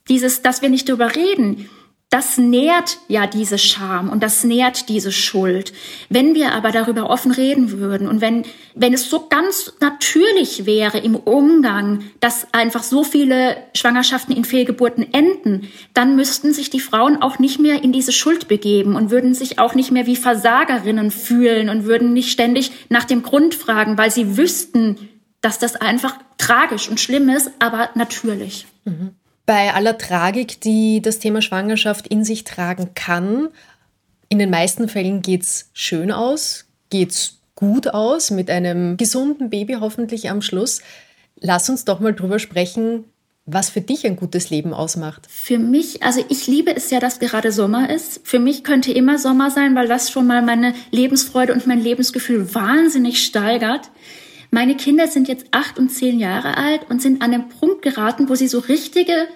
dieses, dass wir nicht darüber reden, das nährt ja diese Scham und das nährt diese Schuld. Wenn wir aber darüber offen reden würden und wenn, wenn es so ganz natürlich wäre im Umgang, dass einfach so viele Schwangerschaften in Fehlgeburten enden, dann müssten sich die Frauen auch nicht mehr in diese Schuld begeben und würden sich auch nicht mehr wie Versagerinnen fühlen und würden nicht ständig nach dem Grund fragen, weil sie wüssten, dass das einfach tragisch und schlimm ist, aber natürlich. Mhm bei aller Tragik, die das Thema Schwangerschaft in sich tragen kann, in den meisten Fällen geht es schön aus, geht es gut aus, mit einem gesunden Baby hoffentlich am Schluss. Lass uns doch mal drüber sprechen, was für dich ein gutes Leben ausmacht. Für mich, also ich liebe es ja, dass gerade Sommer ist. Für mich könnte immer Sommer sein, weil das schon mal meine Lebensfreude und mein Lebensgefühl wahnsinnig steigert. Meine Kinder sind jetzt acht und zehn Jahre alt und sind an den Punkt geraten, wo sie so richtige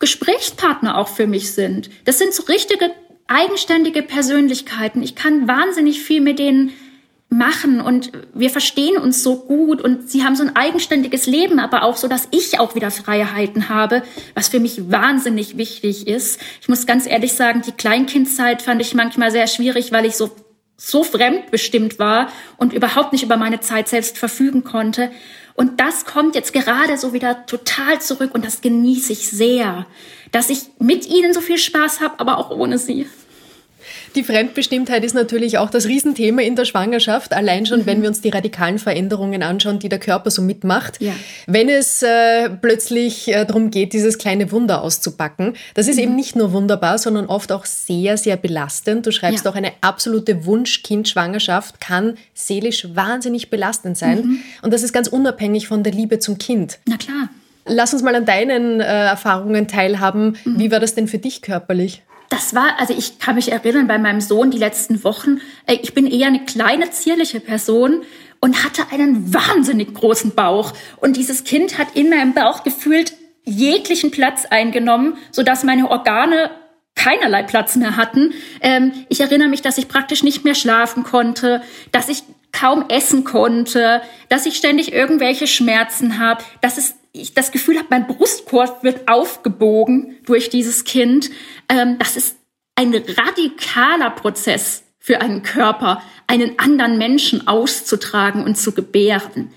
Gesprächspartner auch für mich sind. Das sind so richtige eigenständige Persönlichkeiten. Ich kann wahnsinnig viel mit denen machen und wir verstehen uns so gut und sie haben so ein eigenständiges Leben, aber auch so, dass ich auch wieder Freiheiten habe, was für mich wahnsinnig wichtig ist. Ich muss ganz ehrlich sagen, die Kleinkindzeit fand ich manchmal sehr schwierig, weil ich so so fremdbestimmt war und überhaupt nicht über meine Zeit selbst verfügen konnte. Und das kommt jetzt gerade so wieder total zurück und das genieße ich sehr, dass ich mit ihnen so viel Spaß habe, aber auch ohne sie. Die Fremdbestimmtheit ist natürlich auch das Riesenthema in der Schwangerschaft, allein schon, mhm. wenn wir uns die radikalen Veränderungen anschauen, die der Körper so mitmacht. Ja. Wenn es äh, plötzlich äh, darum geht, dieses kleine Wunder auszupacken, das ist mhm. eben nicht nur wunderbar, sondern oft auch sehr, sehr belastend. Du schreibst ja. auch eine absolute Wunschkind-Schwangerschaft kann seelisch wahnsinnig belastend sein. Mhm. Und das ist ganz unabhängig von der Liebe zum Kind. Na klar. Lass uns mal an deinen äh, Erfahrungen teilhaben. Mhm. Wie war das denn für dich körperlich? Das war, also ich kann mich erinnern bei meinem Sohn die letzten Wochen, äh, ich bin eher eine kleine, zierliche Person und hatte einen wahnsinnig großen Bauch. Und dieses Kind hat in meinem Bauch gefühlt jeglichen Platz eingenommen, sodass meine Organe keinerlei Platz mehr hatten. Ähm, ich erinnere mich, dass ich praktisch nicht mehr schlafen konnte, dass ich kaum essen konnte, dass ich ständig irgendwelche Schmerzen habe, dass es ich das Gefühl habe, mein Brustkorb wird aufgebogen durch dieses Kind. Ähm, das ist ein radikaler Prozess für einen Körper, einen anderen Menschen auszutragen und zu gebären.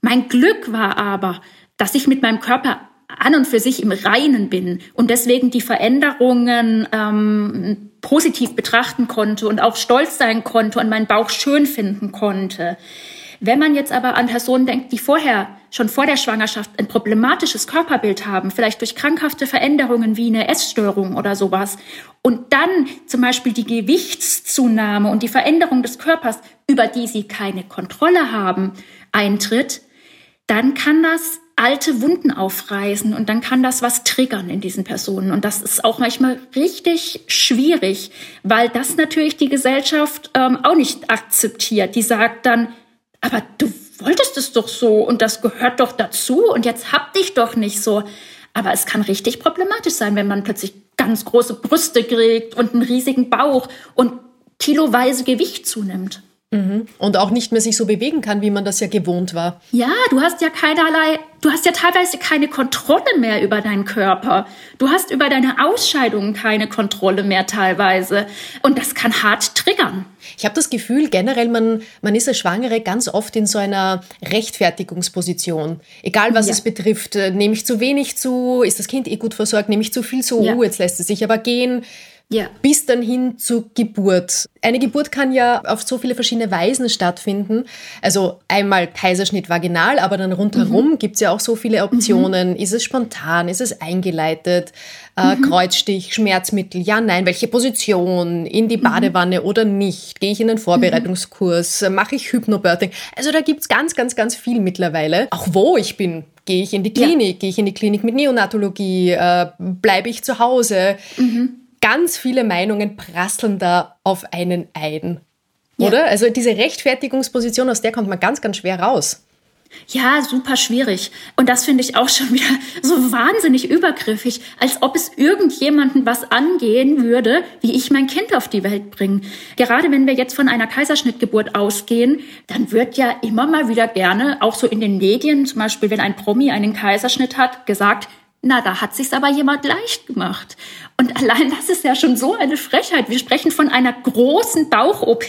Mein Glück war aber, dass ich mit meinem Körper an und für sich im Reinen bin und deswegen die Veränderungen ähm, positiv betrachten konnte und auch stolz sein konnte und meinen Bauch schön finden konnte. Wenn man jetzt aber an Personen denkt, die vorher, schon vor der Schwangerschaft ein problematisches Körperbild haben, vielleicht durch krankhafte Veränderungen wie eine Essstörung oder sowas, und dann zum Beispiel die Gewichtszunahme und die Veränderung des Körpers, über die sie keine Kontrolle haben, eintritt, dann kann das alte Wunden aufreißen und dann kann das was triggern in diesen Personen. Und das ist auch manchmal richtig schwierig, weil das natürlich die Gesellschaft ähm, auch nicht akzeptiert. Die sagt dann, aber du wolltest es doch so und das gehört doch dazu und jetzt hab dich doch nicht so. Aber es kann richtig problematisch sein, wenn man plötzlich ganz große Brüste kriegt und einen riesigen Bauch und kiloweise Gewicht zunimmt. Mhm. Und auch nicht mehr sich so bewegen kann, wie man das ja gewohnt war. Ja, du hast ja keinerlei, du hast ja teilweise keine Kontrolle mehr über deinen Körper. Du hast über deine Ausscheidungen keine Kontrolle mehr teilweise. Und das kann hart triggern. Ich habe das Gefühl, generell, man, man ist als Schwangere ganz oft in so einer Rechtfertigungsposition. Egal, was ja. es betrifft. Nehme ich zu wenig zu? Ist das Kind eh gut versorgt? Nehme ich zu viel zu? Ja. Jetzt lässt es sich aber gehen ja. bis dann hin zur Geburt. Eine Geburt kann ja auf so viele verschiedene Weisen stattfinden. Also einmal Kaiserschnitt vaginal, aber dann rundherum mhm. gibt es ja auch so viele Optionen. Mhm. Ist es spontan? Ist es eingeleitet? Äh, mhm. Kreuzstich, Schmerzmittel, ja, nein, welche Position? In die mhm. Badewanne oder nicht? Gehe ich in einen Vorbereitungskurs? Mache ich Hypnobirthing? Also da gibt es ganz, ganz, ganz viel mittlerweile. Auch wo ich bin. Gehe ich in die Klinik? Ja. Gehe ich in die Klinik mit Neonatologie? Äh, Bleibe ich zu Hause? Mhm ganz viele Meinungen prasseln da auf einen ein. Oder? Ja. Also diese Rechtfertigungsposition, aus der kommt man ganz, ganz schwer raus. Ja, super schwierig. Und das finde ich auch schon wieder so wahnsinnig übergriffig, als ob es irgendjemanden was angehen würde, wie ich mein Kind auf die Welt bringe. Gerade wenn wir jetzt von einer Kaiserschnittgeburt ausgehen, dann wird ja immer mal wieder gerne, auch so in den Medien, zum Beispiel wenn ein Promi einen Kaiserschnitt hat, gesagt, na, da hat sich's aber jemand leicht gemacht. Und allein das ist ja schon so eine Frechheit. Wir sprechen von einer großen Bauch-OP.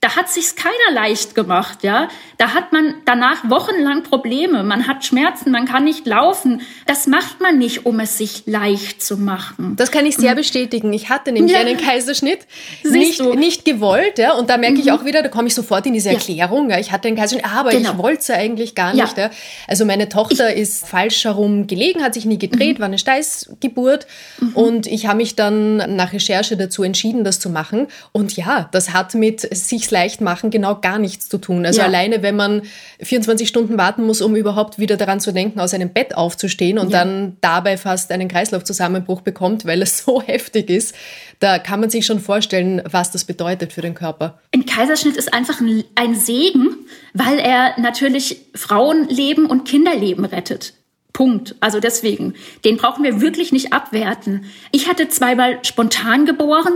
Da hat sich's keiner leicht gemacht, ja. Da hat man danach wochenlang Probleme. Man hat Schmerzen, man kann nicht laufen. Das macht man nicht, um es sich leicht zu machen. Das kann ich sehr bestätigen. Ich hatte nämlich ja. einen Kaiserschnitt, nicht, nicht gewollt, ja. Und da merke mhm. ich auch wieder, da komme ich sofort in diese Erklärung. Ja. Ich hatte einen Kaiserschnitt, aber genau. ich wollte es eigentlich gar nicht. Ja. Also meine Tochter ich, ist falsch herum gelegen, hat sich nie gedreht, mhm. war eine Steißgeburt. Mhm. Und ich habe mich dann nach Recherche dazu entschieden, das zu machen. Und ja, das hat mit sich sich's leicht machen genau gar nichts zu tun. Also ja. alleine, wenn man 24 Stunden warten muss, um überhaupt wieder daran zu denken, aus einem Bett aufzustehen und ja. dann dabei fast einen Kreislaufzusammenbruch bekommt, weil es so heftig ist, da kann man sich schon vorstellen, was das bedeutet für den Körper. Ein Kaiserschnitt ist einfach ein Segen, weil er natürlich Frauenleben und Kinderleben rettet. Punkt. Also deswegen, den brauchen wir wirklich nicht abwerten. Ich hatte zweimal spontan geboren,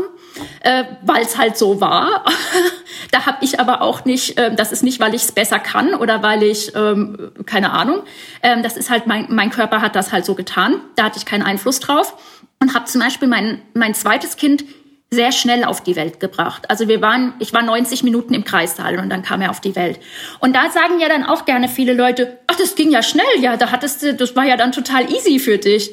äh, weil es halt so war. da habe ich aber auch nicht, äh, das ist nicht, weil ich es besser kann oder weil ich, ähm, keine Ahnung, ähm, das ist halt, mein, mein Körper hat das halt so getan. Da hatte ich keinen Einfluss drauf und habe zum Beispiel mein, mein zweites Kind sehr schnell auf die Welt gebracht. Also wir waren, ich war 90 Minuten im Kreissaal und dann kam er auf die Welt. Und da sagen ja dann auch gerne viele Leute, ach, das ging ja schnell, ja, da hattest du, das war ja dann total easy für dich.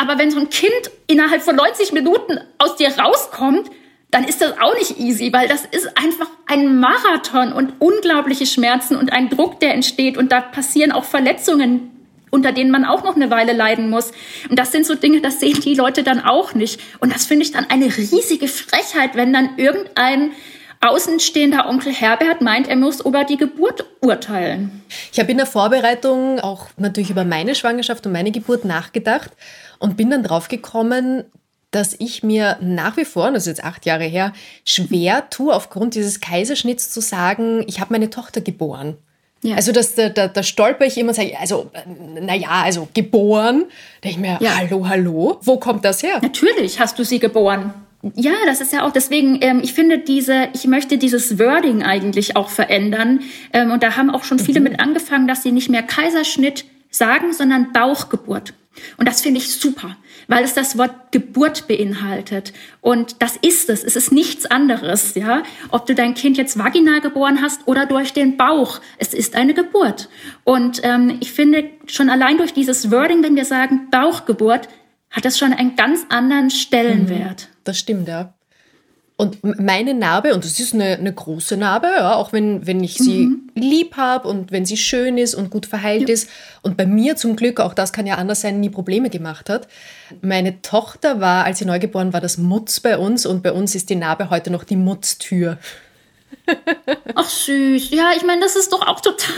Aber wenn so ein Kind innerhalb von 90 Minuten aus dir rauskommt, dann ist das auch nicht easy, weil das ist einfach ein Marathon und unglaubliche Schmerzen und ein Druck, der entsteht und da passieren auch Verletzungen, unter denen man auch noch eine Weile leiden muss. Und das sind so Dinge, das sehen die Leute dann auch nicht. Und das finde ich dann eine riesige Frechheit, wenn dann irgendein außenstehender Onkel Herbert meint, er muss über die Geburt urteilen. Ich habe in der Vorbereitung auch natürlich über meine Schwangerschaft und meine Geburt nachgedacht und bin dann drauf gekommen, dass ich mir nach wie vor, das ist jetzt acht Jahre her, schwer tue, aufgrund dieses Kaiserschnitts zu sagen, ich habe meine Tochter geboren. Ja. Also das, da, da, da stolper ich immer und sage, also naja, also geboren. Da denke ich mir, ja. hallo, hallo, wo kommt das her? Natürlich hast du sie geboren. Ja, das ist ja auch deswegen, ähm, ich finde diese, ich möchte dieses Wording eigentlich auch verändern. Ähm, und da haben auch schon viele mhm. mit angefangen, dass sie nicht mehr Kaiserschnitt sagen, sondern Bauchgeburt. Und das finde ich super, weil es das Wort Geburt beinhaltet. Und das ist es. Es ist nichts anderes, ja. Ob du dein Kind jetzt vaginal geboren hast oder durch den Bauch. Es ist eine Geburt. Und ähm, ich finde schon allein durch dieses Wording, wenn wir sagen Bauchgeburt, hat das schon einen ganz anderen Stellenwert. Mhm, das stimmt, ja. Und meine Narbe, und das ist eine, eine große Narbe, ja, auch wenn, wenn ich sie mhm. lieb habe und wenn sie schön ist und gut verheilt ja. ist und bei mir zum Glück, auch das kann ja anders sein, nie Probleme gemacht hat. Meine Tochter war, als sie neugeboren war, das Mutz bei uns und bei uns ist die Narbe heute noch die Mutztür. Ach süß, ja, ich meine, das ist doch auch total,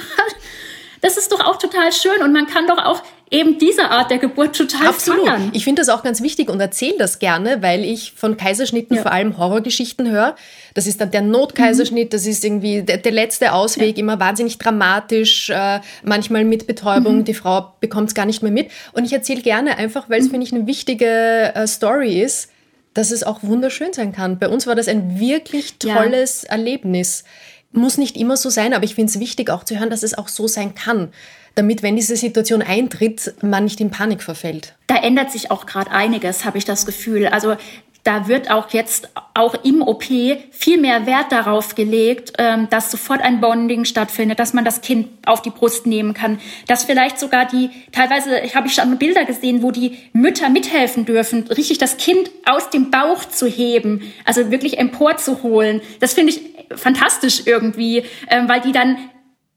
das ist doch auch total schön und man kann doch auch eben diese Art der Geburt total Absolut. feiern. Ich finde das auch ganz wichtig und erzähle das gerne, weil ich von Kaiserschnitten ja. vor allem Horrorgeschichten höre. Das ist dann der Notkaiserschnitt, mhm. das ist irgendwie der, der letzte Ausweg, ja. immer wahnsinnig dramatisch, äh, manchmal mit Betäubung, mhm. die Frau bekommt es gar nicht mehr mit. Und ich erzähle gerne einfach, weil es, mhm. finde ich, eine wichtige äh, Story ist, dass es auch wunderschön sein kann. Bei uns war das ein wirklich tolles ja. Erlebnis. Muss nicht immer so sein, aber ich finde es wichtig auch zu hören, dass es auch so sein kann damit, wenn diese Situation eintritt, man nicht in Panik verfällt. Da ändert sich auch gerade einiges, habe ich das Gefühl. Also da wird auch jetzt auch im OP viel mehr Wert darauf gelegt, ähm, dass sofort ein Bonding stattfindet, dass man das Kind auf die Brust nehmen kann, dass vielleicht sogar die, teilweise habe ich schon Bilder gesehen, wo die Mütter mithelfen dürfen, richtig das Kind aus dem Bauch zu heben, also wirklich emporzuholen. Das finde ich fantastisch irgendwie, ähm, weil die dann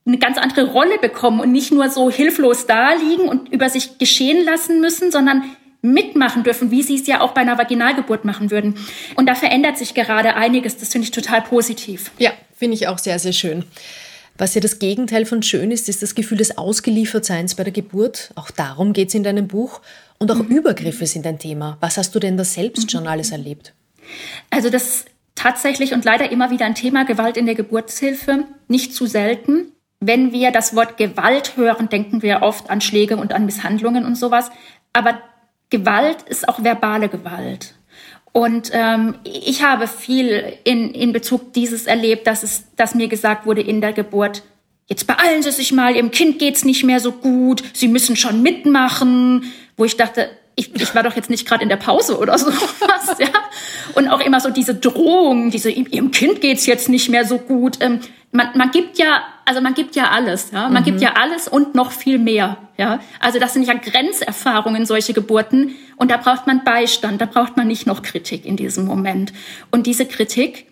eine ganz andere Rolle bekommen und nicht nur so hilflos da liegen und über sich geschehen lassen müssen, sondern mitmachen dürfen, wie sie es ja auch bei einer Vaginalgeburt machen würden. Und da verändert sich gerade einiges. Das finde ich total positiv. Ja, finde ich auch sehr, sehr schön. Was ja das Gegenteil von schön ist, ist das Gefühl des Ausgeliefertseins bei der Geburt. Auch darum geht es in deinem Buch. Und auch mhm. Übergriffe sind ein Thema. Was hast du denn da selbst mhm. schon alles erlebt? Also das tatsächlich und leider immer wieder ein Thema Gewalt in der Geburtshilfe. Nicht zu selten. Wenn wir das Wort Gewalt hören, denken wir oft an Schläge und an Misshandlungen und sowas. Aber Gewalt ist auch verbale Gewalt. Und ähm, ich habe viel in, in Bezug dieses erlebt, dass, es, dass mir gesagt wurde in der Geburt, jetzt beeilen Sie sich mal, Ihrem Kind geht's nicht mehr so gut, Sie müssen schon mitmachen. Wo ich dachte, ich, ich war doch jetzt nicht gerade in der Pause oder sowas, ja. Und auch immer so diese Drohung, diese, Ihrem Kind geht's jetzt nicht mehr so gut. Ähm, man, man gibt ja, also man gibt ja alles, ja. Man mhm. gibt ja alles und noch viel mehr, ja. Also das sind ja Grenzerfahrungen, solche Geburten. Und da braucht man Beistand, da braucht man nicht noch Kritik in diesem Moment. Und diese Kritik,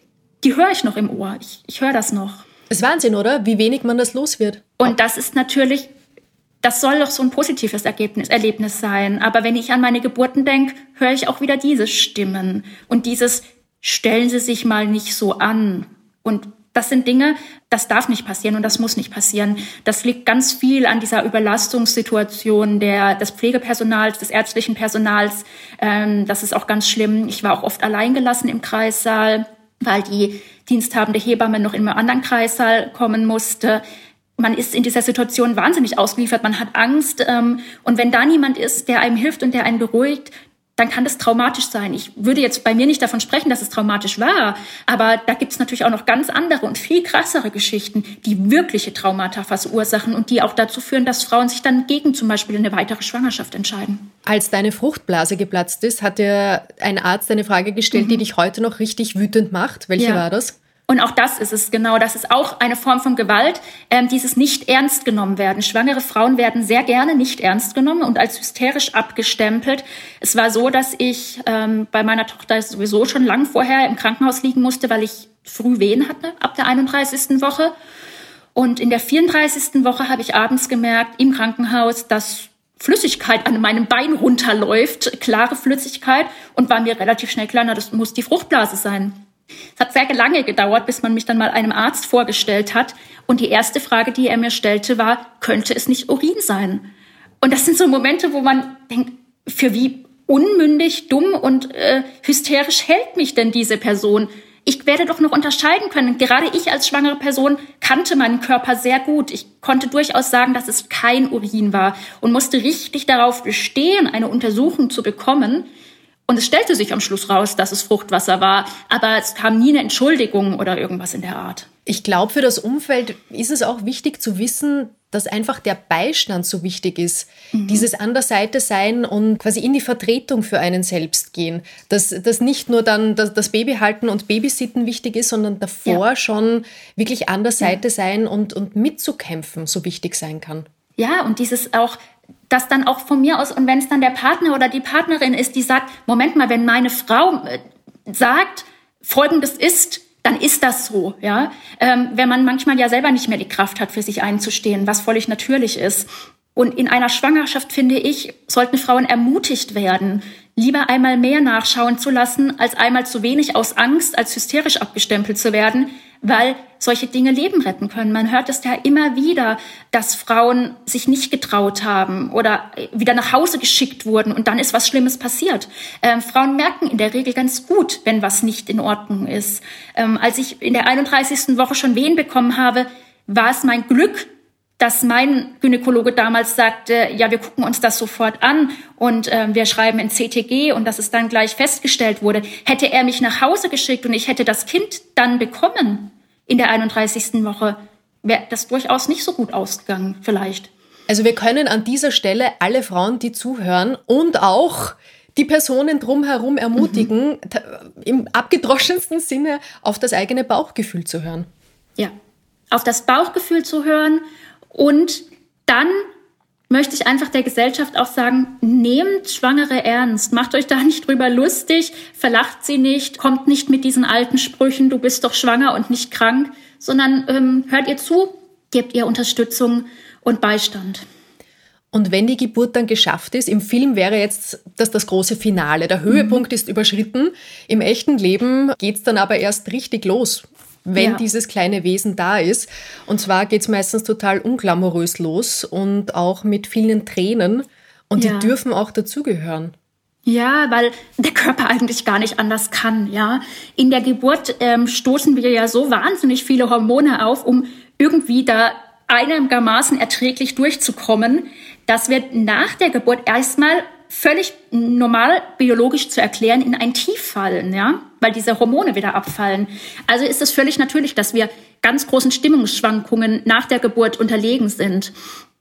die höre ich noch im Ohr. Ich, ich höre das noch. Das ist Wahnsinn, oder? Wie wenig man das los wird. Und das ist natürlich, das soll doch so ein positives Ergebnis, Erlebnis sein. Aber wenn ich an meine Geburten denke, höre ich auch wieder diese Stimmen. Und dieses, stellen Sie sich mal nicht so an. Und das sind Dinge, das darf nicht passieren und das muss nicht passieren. Das liegt ganz viel an dieser Überlastungssituation der, des Pflegepersonals, des ärztlichen Personals. Ähm, das ist auch ganz schlimm. Ich war auch oft alleingelassen im Kreissaal, weil die diensthabende Hebamme noch in einem anderen Kreissaal kommen musste. Man ist in dieser Situation wahnsinnig ausgeliefert, man hat Angst. Ähm, und wenn da niemand ist, der einem hilft und der einen beruhigt, dann kann das traumatisch sein. Ich würde jetzt bei mir nicht davon sprechen, dass es traumatisch war, aber da gibt es natürlich auch noch ganz andere und viel krassere Geschichten, die wirkliche Traumata verursachen und die auch dazu führen, dass Frauen sich dann gegen zum Beispiel eine weitere Schwangerschaft entscheiden. Als deine Fruchtblase geplatzt ist, hat dir ein Arzt eine Frage gestellt, mhm. die dich heute noch richtig wütend macht. Welche ja. war das? Und auch das ist es genau. Das ist auch eine Form von Gewalt, ähm, dieses nicht ernst genommen werden. Schwangere Frauen werden sehr gerne nicht ernst genommen und als hysterisch abgestempelt. Es war so, dass ich ähm, bei meiner Tochter sowieso schon lang vorher im Krankenhaus liegen musste, weil ich früh Wehen hatte, ab der 31. Woche. Und in der 34. Woche habe ich abends gemerkt, im Krankenhaus, dass Flüssigkeit an meinem Bein runterläuft, klare Flüssigkeit, und war mir relativ schnell klar, na, das muss die Fruchtblase sein. Es hat sehr lange gedauert, bis man mich dann mal einem Arzt vorgestellt hat. Und die erste Frage, die er mir stellte, war, könnte es nicht Urin sein? Und das sind so Momente, wo man denkt, für wie unmündig, dumm und äh, hysterisch hält mich denn diese Person? Ich werde doch noch unterscheiden können. Gerade ich als schwangere Person kannte meinen Körper sehr gut. Ich konnte durchaus sagen, dass es kein Urin war und musste richtig darauf bestehen, eine Untersuchung zu bekommen. Und es stellte sich am Schluss raus, dass es Fruchtwasser war, aber es kam nie eine Entschuldigung oder irgendwas in der Art. Ich glaube, für das Umfeld ist es auch wichtig zu wissen, dass einfach der Beistand so wichtig ist. Mhm. Dieses an der Seite sein und quasi in die Vertretung für einen selbst gehen. Dass, dass nicht nur dann das, das Baby halten und Babysitten wichtig ist, sondern davor ja. schon wirklich an der Seite ja. sein und, und mitzukämpfen so wichtig sein kann. Ja, und dieses auch, das dann auch von mir aus, und wenn es dann der Partner oder die Partnerin ist, die sagt, Moment mal, wenn meine Frau äh, sagt, folgendes ist, dann ist das so, ja. Ähm, wenn man manchmal ja selber nicht mehr die Kraft hat, für sich einzustehen, was völlig natürlich ist. Und in einer Schwangerschaft, finde ich, sollten Frauen ermutigt werden, lieber einmal mehr nachschauen zu lassen, als einmal zu wenig aus Angst, als hysterisch abgestempelt zu werden, weil solche Dinge Leben retten können. Man hört es ja immer wieder, dass Frauen sich nicht getraut haben oder wieder nach Hause geschickt wurden und dann ist was Schlimmes passiert. Ähm, Frauen merken in der Regel ganz gut, wenn was nicht in Ordnung ist. Ähm, als ich in der 31. Woche schon Wehen bekommen habe, war es mein Glück, dass mein Gynäkologe damals sagte, ja, wir gucken uns das sofort an und äh, wir schreiben in CTG und dass es dann gleich festgestellt wurde. Hätte er mich nach Hause geschickt und ich hätte das Kind dann bekommen in der 31. Woche, wäre das durchaus nicht so gut ausgegangen, vielleicht. Also wir können an dieser Stelle alle Frauen, die zuhören und auch die Personen drumherum ermutigen, mhm. im abgedroschensten Sinne auf das eigene Bauchgefühl zu hören. Ja, auf das Bauchgefühl zu hören und dann möchte ich einfach der Gesellschaft auch sagen, nehmt Schwangere ernst, macht euch da nicht drüber lustig, verlacht sie nicht, kommt nicht mit diesen alten Sprüchen, du bist doch schwanger und nicht krank, sondern ähm, hört ihr zu, gebt ihr Unterstützung und Beistand. Und wenn die Geburt dann geschafft ist, im Film wäre jetzt das das große Finale. Der Höhepunkt mhm. ist überschritten. Im echten Leben geht es dann aber erst richtig los wenn ja. dieses kleine Wesen da ist. Und zwar geht es meistens total unglamourös los und auch mit vielen Tränen. Und ja. die dürfen auch dazugehören. Ja, weil der Körper eigentlich gar nicht anders kann, ja. In der Geburt ähm, stoßen wir ja so wahnsinnig viele Hormone auf, um irgendwie da einigermaßen erträglich durchzukommen, dass wir nach der Geburt erstmal völlig normal biologisch zu erklären in ein Tief fallen, ja, weil diese Hormone wieder abfallen. Also ist es völlig natürlich, dass wir ganz großen Stimmungsschwankungen nach der Geburt unterlegen sind.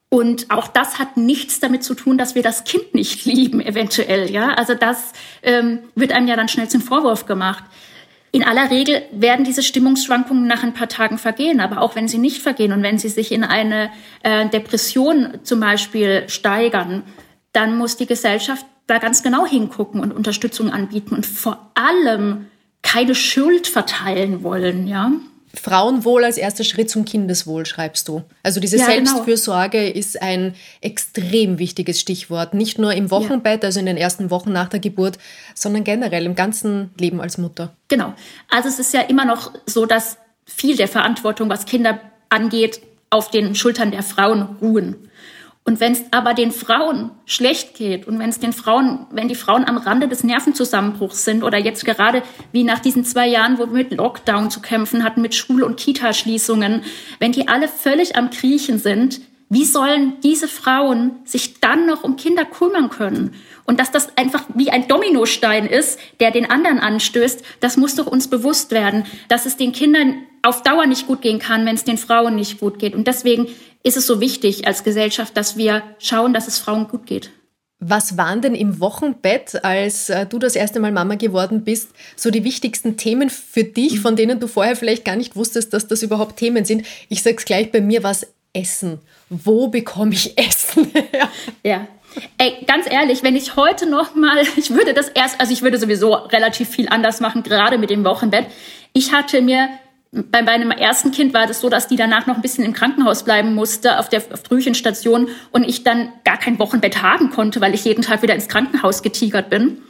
Und auch das hat nichts damit zu tun, dass wir das Kind nicht lieben, eventuell, ja. Also das ähm, wird einem ja dann schnell zum Vorwurf gemacht. In aller Regel werden diese Stimmungsschwankungen nach ein paar Tagen vergehen, aber auch wenn sie nicht vergehen und wenn sie sich in eine äh, Depression zum Beispiel steigern, dann muss die Gesellschaft da ganz genau hingucken und Unterstützung anbieten und vor allem keine Schuld verteilen wollen, ja. Frauenwohl als erster Schritt zum Kindeswohl, schreibst du. Also diese ja, genau. Selbstfürsorge genau. ist ein extrem wichtiges Stichwort. Nicht nur im Wochenbett, ja. also in den ersten Wochen nach der Geburt, sondern generell im ganzen Leben als Mutter. Genau. Also es ist ja immer noch so, dass viel der Verantwortung, was Kinder angeht, auf den Schultern der Frauen ruhen. Und wenn es aber den Frauen schlecht geht und wenn es den Frauen, wenn die Frauen am Rande des Nervenzusammenbruchs sind oder jetzt gerade wie nach diesen zwei Jahren, wo wir mit Lockdown zu kämpfen hatten, mit Schul- und Kitaschließungen, wenn die alle völlig am Kriechen sind, wie sollen diese Frauen sich dann noch um Kinder kümmern können? Und dass das einfach wie ein Dominostein ist, der den anderen anstößt, das muss doch uns bewusst werden, dass es den Kindern auf Dauer nicht gut gehen kann, wenn es den Frauen nicht gut geht. Und deswegen ist es so wichtig als Gesellschaft, dass wir schauen, dass es Frauen gut geht. Was waren denn im Wochenbett, als äh, du das erste Mal Mama geworden bist, so die wichtigsten Themen für dich, von denen du vorher vielleicht gar nicht wusstest, dass das überhaupt Themen sind? Ich sag's gleich, bei mir war es Essen. Wo bekomme ich Essen her? ja. Ey, ganz ehrlich, wenn ich heute noch mal, ich würde das erst, also ich würde sowieso relativ viel anders machen, gerade mit dem Wochenbett. Ich hatte mir bei meinem ersten Kind war das so, dass die danach noch ein bisschen im Krankenhaus bleiben musste, auf der Frühchenstation und ich dann gar kein Wochenbett haben konnte, weil ich jeden Tag wieder ins Krankenhaus getigert bin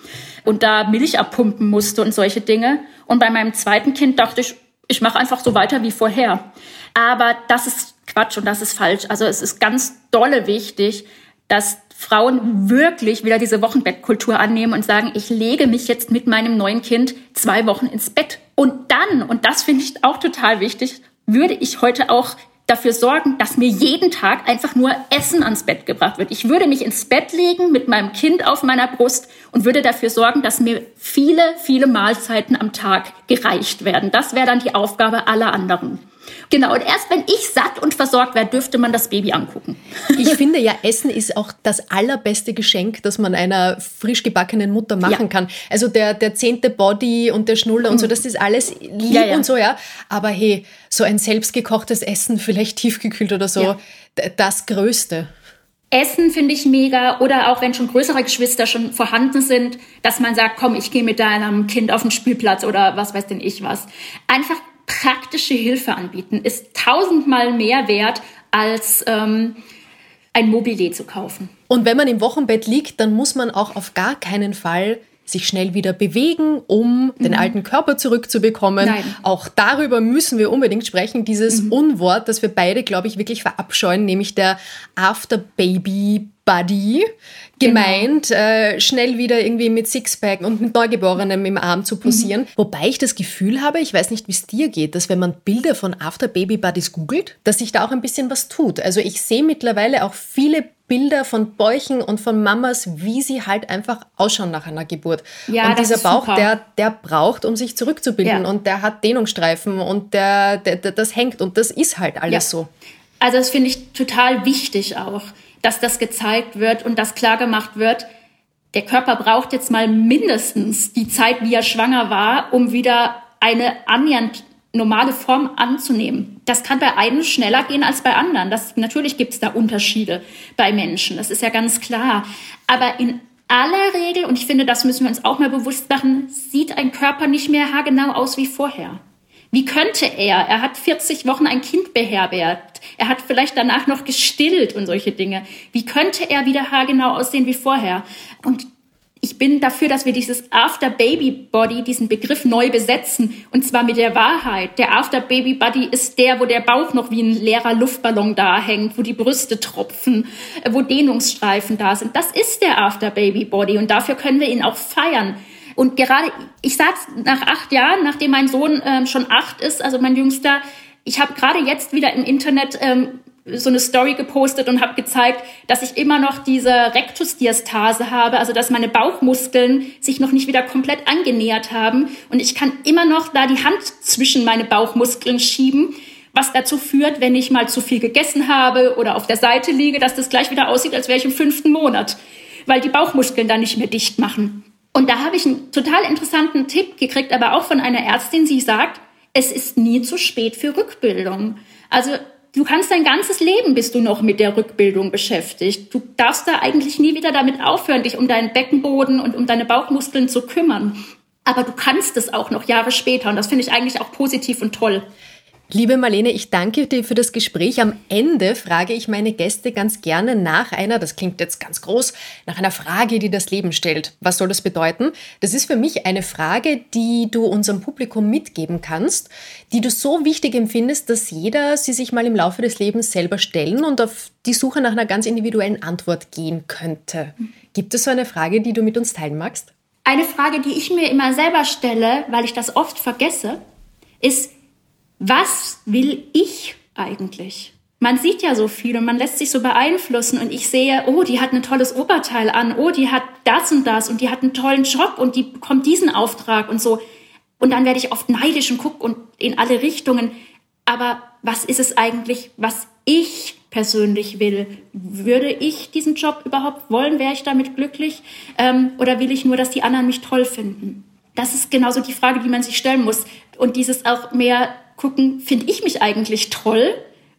und da Milch abpumpen musste und solche Dinge. Und bei meinem zweiten Kind dachte ich, ich mache einfach so weiter wie vorher. Aber das ist Quatsch und das ist falsch. Also es ist ganz dolle wichtig, dass Frauen wirklich wieder diese Wochenbettkultur annehmen und sagen, ich lege mich jetzt mit meinem neuen Kind zwei Wochen ins Bett. Und dann, und das finde ich auch total wichtig, würde ich heute auch dafür sorgen, dass mir jeden Tag einfach nur Essen ans Bett gebracht wird. Ich würde mich ins Bett legen mit meinem Kind auf meiner Brust und würde dafür sorgen, dass mir viele, viele Mahlzeiten am Tag gereicht werden. Das wäre dann die Aufgabe aller anderen. Genau, und erst wenn ich satt und versorgt werde, dürfte man das Baby angucken. Ich finde ja, Essen ist auch das allerbeste Geschenk, das man einer frisch gebackenen Mutter machen ja. kann. Also der, der zehnte Body und der Schnuller mhm. und so, das ist alles lieb ja, ja. und so, ja. Aber hey, so ein selbstgekochtes Essen, vielleicht tiefgekühlt oder so, das Größte. Essen finde ich mega oder auch wenn schon größere Geschwister schon vorhanden sind, dass man sagt, komm, ich gehe mit deinem Kind auf den Spielplatz oder was weiß denn ich was. Einfach praktische Hilfe anbieten ist tausendmal mehr wert als ähm, ein Mobile zu kaufen. Und wenn man im Wochenbett liegt, dann muss man auch auf gar keinen Fall sich schnell wieder bewegen, um mhm. den alten Körper zurückzubekommen. Nein. Auch darüber müssen wir unbedingt sprechen. Dieses mhm. Unwort, das wir beide, glaube ich, wirklich verabscheuen, nämlich der After Baby Buddy gemeint, genau. äh, schnell wieder irgendwie mit Sixpack und mit Neugeborenem im Arm zu posieren. Mhm. Wobei ich das Gefühl habe, ich weiß nicht, wie es dir geht, dass wenn man Bilder von After Baby Buddies googelt, dass sich da auch ein bisschen was tut. Also ich sehe mittlerweile auch viele Bilder von Bäuchen und von Mamas, wie sie halt einfach ausschauen nach einer Geburt. Ja, und dieser Bauch, der, der braucht, um sich zurückzubilden ja. und der hat Dehnungsstreifen und der, der, der, das hängt und das ist halt alles ja. so. Also das finde ich total wichtig auch dass das gezeigt wird und dass klar gemacht wird, der Körper braucht jetzt mal mindestens die Zeit, wie er schwanger war, um wieder eine annähernd normale Form anzunehmen. Das kann bei einem schneller gehen als bei anderen. Das, natürlich gibt es da Unterschiede bei Menschen, das ist ja ganz klar. Aber in aller Regel, und ich finde, das müssen wir uns auch mal bewusst machen, sieht ein Körper nicht mehr haargenau aus wie vorher. Wie könnte er? Er hat 40 Wochen ein Kind beherbergt. Er hat vielleicht danach noch gestillt und solche Dinge. Wie könnte er wieder haargenau aussehen wie vorher? Und ich bin dafür, dass wir dieses After Baby Body, diesen Begriff neu besetzen. Und zwar mit der Wahrheit. Der After Baby Body ist der, wo der Bauch noch wie ein leerer Luftballon da hängt, wo die Brüste tropfen, wo Dehnungsstreifen da sind. Das ist der After Baby Body. Und dafür können wir ihn auch feiern. Und gerade, ich sag's nach acht Jahren, nachdem mein Sohn ähm, schon acht ist, also mein Jüngster, ich habe gerade jetzt wieder im Internet ähm, so eine Story gepostet und habe gezeigt, dass ich immer noch diese Rektusdiastase habe, also dass meine Bauchmuskeln sich noch nicht wieder komplett angenähert haben und ich kann immer noch da die Hand zwischen meine Bauchmuskeln schieben, was dazu führt, wenn ich mal zu viel gegessen habe oder auf der Seite liege, dass das gleich wieder aussieht, als wäre ich im fünften Monat, weil die Bauchmuskeln dann nicht mehr dicht machen. Und da habe ich einen total interessanten Tipp gekriegt, aber auch von einer Ärztin, sie sagt, es ist nie zu spät für Rückbildung. Also du kannst dein ganzes Leben bist du noch mit der Rückbildung beschäftigt. Du darfst da eigentlich nie wieder damit aufhören, dich um deinen Beckenboden und um deine Bauchmuskeln zu kümmern. Aber du kannst es auch noch Jahre später und das finde ich eigentlich auch positiv und toll. Liebe Marlene, ich danke dir für das Gespräch. Am Ende frage ich meine Gäste ganz gerne nach einer, das klingt jetzt ganz groß, nach einer Frage, die das Leben stellt. Was soll das bedeuten? Das ist für mich eine Frage, die du unserem Publikum mitgeben kannst, die du so wichtig empfindest, dass jeder sie sich mal im Laufe des Lebens selber stellen und auf die Suche nach einer ganz individuellen Antwort gehen könnte. Gibt es so eine Frage, die du mit uns teilen magst? Eine Frage, die ich mir immer selber stelle, weil ich das oft vergesse, ist, was will ich eigentlich? Man sieht ja so viel und man lässt sich so beeinflussen und ich sehe, oh, die hat ein tolles Oberteil an, oh, die hat das und das und die hat einen tollen Job und die bekommt diesen Auftrag und so. Und dann werde ich oft neidisch und gucke und in alle Richtungen. Aber was ist es eigentlich, was ich persönlich will? Würde ich diesen Job überhaupt wollen? Wäre ich damit glücklich? Ähm, oder will ich nur, dass die anderen mich toll finden? Das ist genauso die Frage, die man sich stellen muss. Und dieses auch mehr gucken, finde ich mich eigentlich toll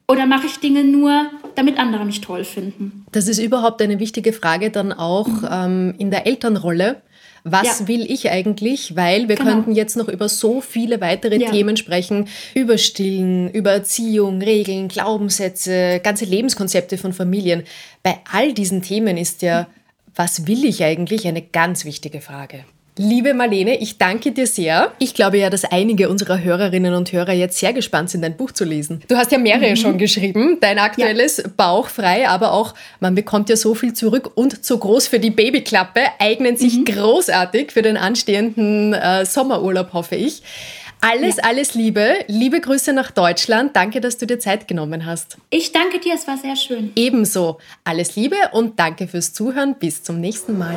oder mache ich Dinge nur, damit andere mich toll finden? Das ist überhaupt eine wichtige Frage dann auch mhm. ähm, in der Elternrolle. Was ja. will ich eigentlich? Weil wir genau. könnten jetzt noch über so viele weitere ja. Themen sprechen. Über Stillen, über Erziehung, Regeln, Glaubenssätze, ganze Lebenskonzepte von Familien. Bei all diesen Themen ist ja, was will ich eigentlich, eine ganz wichtige Frage. Liebe Marlene, ich danke dir sehr. Ich glaube ja, dass einige unserer Hörerinnen und Hörer jetzt sehr gespannt sind, dein Buch zu lesen. Du hast ja mehrere mhm. schon geschrieben. Dein aktuelles ja. Bauchfrei, aber auch, man bekommt ja so viel zurück und zu groß für die Babyklappe, eignen sich mhm. großartig für den anstehenden äh, Sommerurlaub, hoffe ich. Alles, ja. alles Liebe. Liebe Grüße nach Deutschland. Danke, dass du dir Zeit genommen hast. Ich danke dir, es war sehr schön. Ebenso. Alles Liebe und danke fürs Zuhören. Bis zum nächsten Mal.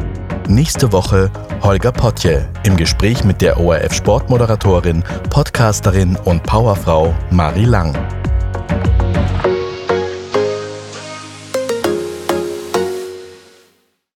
Nächste Woche Holger Potje im Gespräch mit der ORF Sportmoderatorin, Podcasterin und Powerfrau Marie Lang.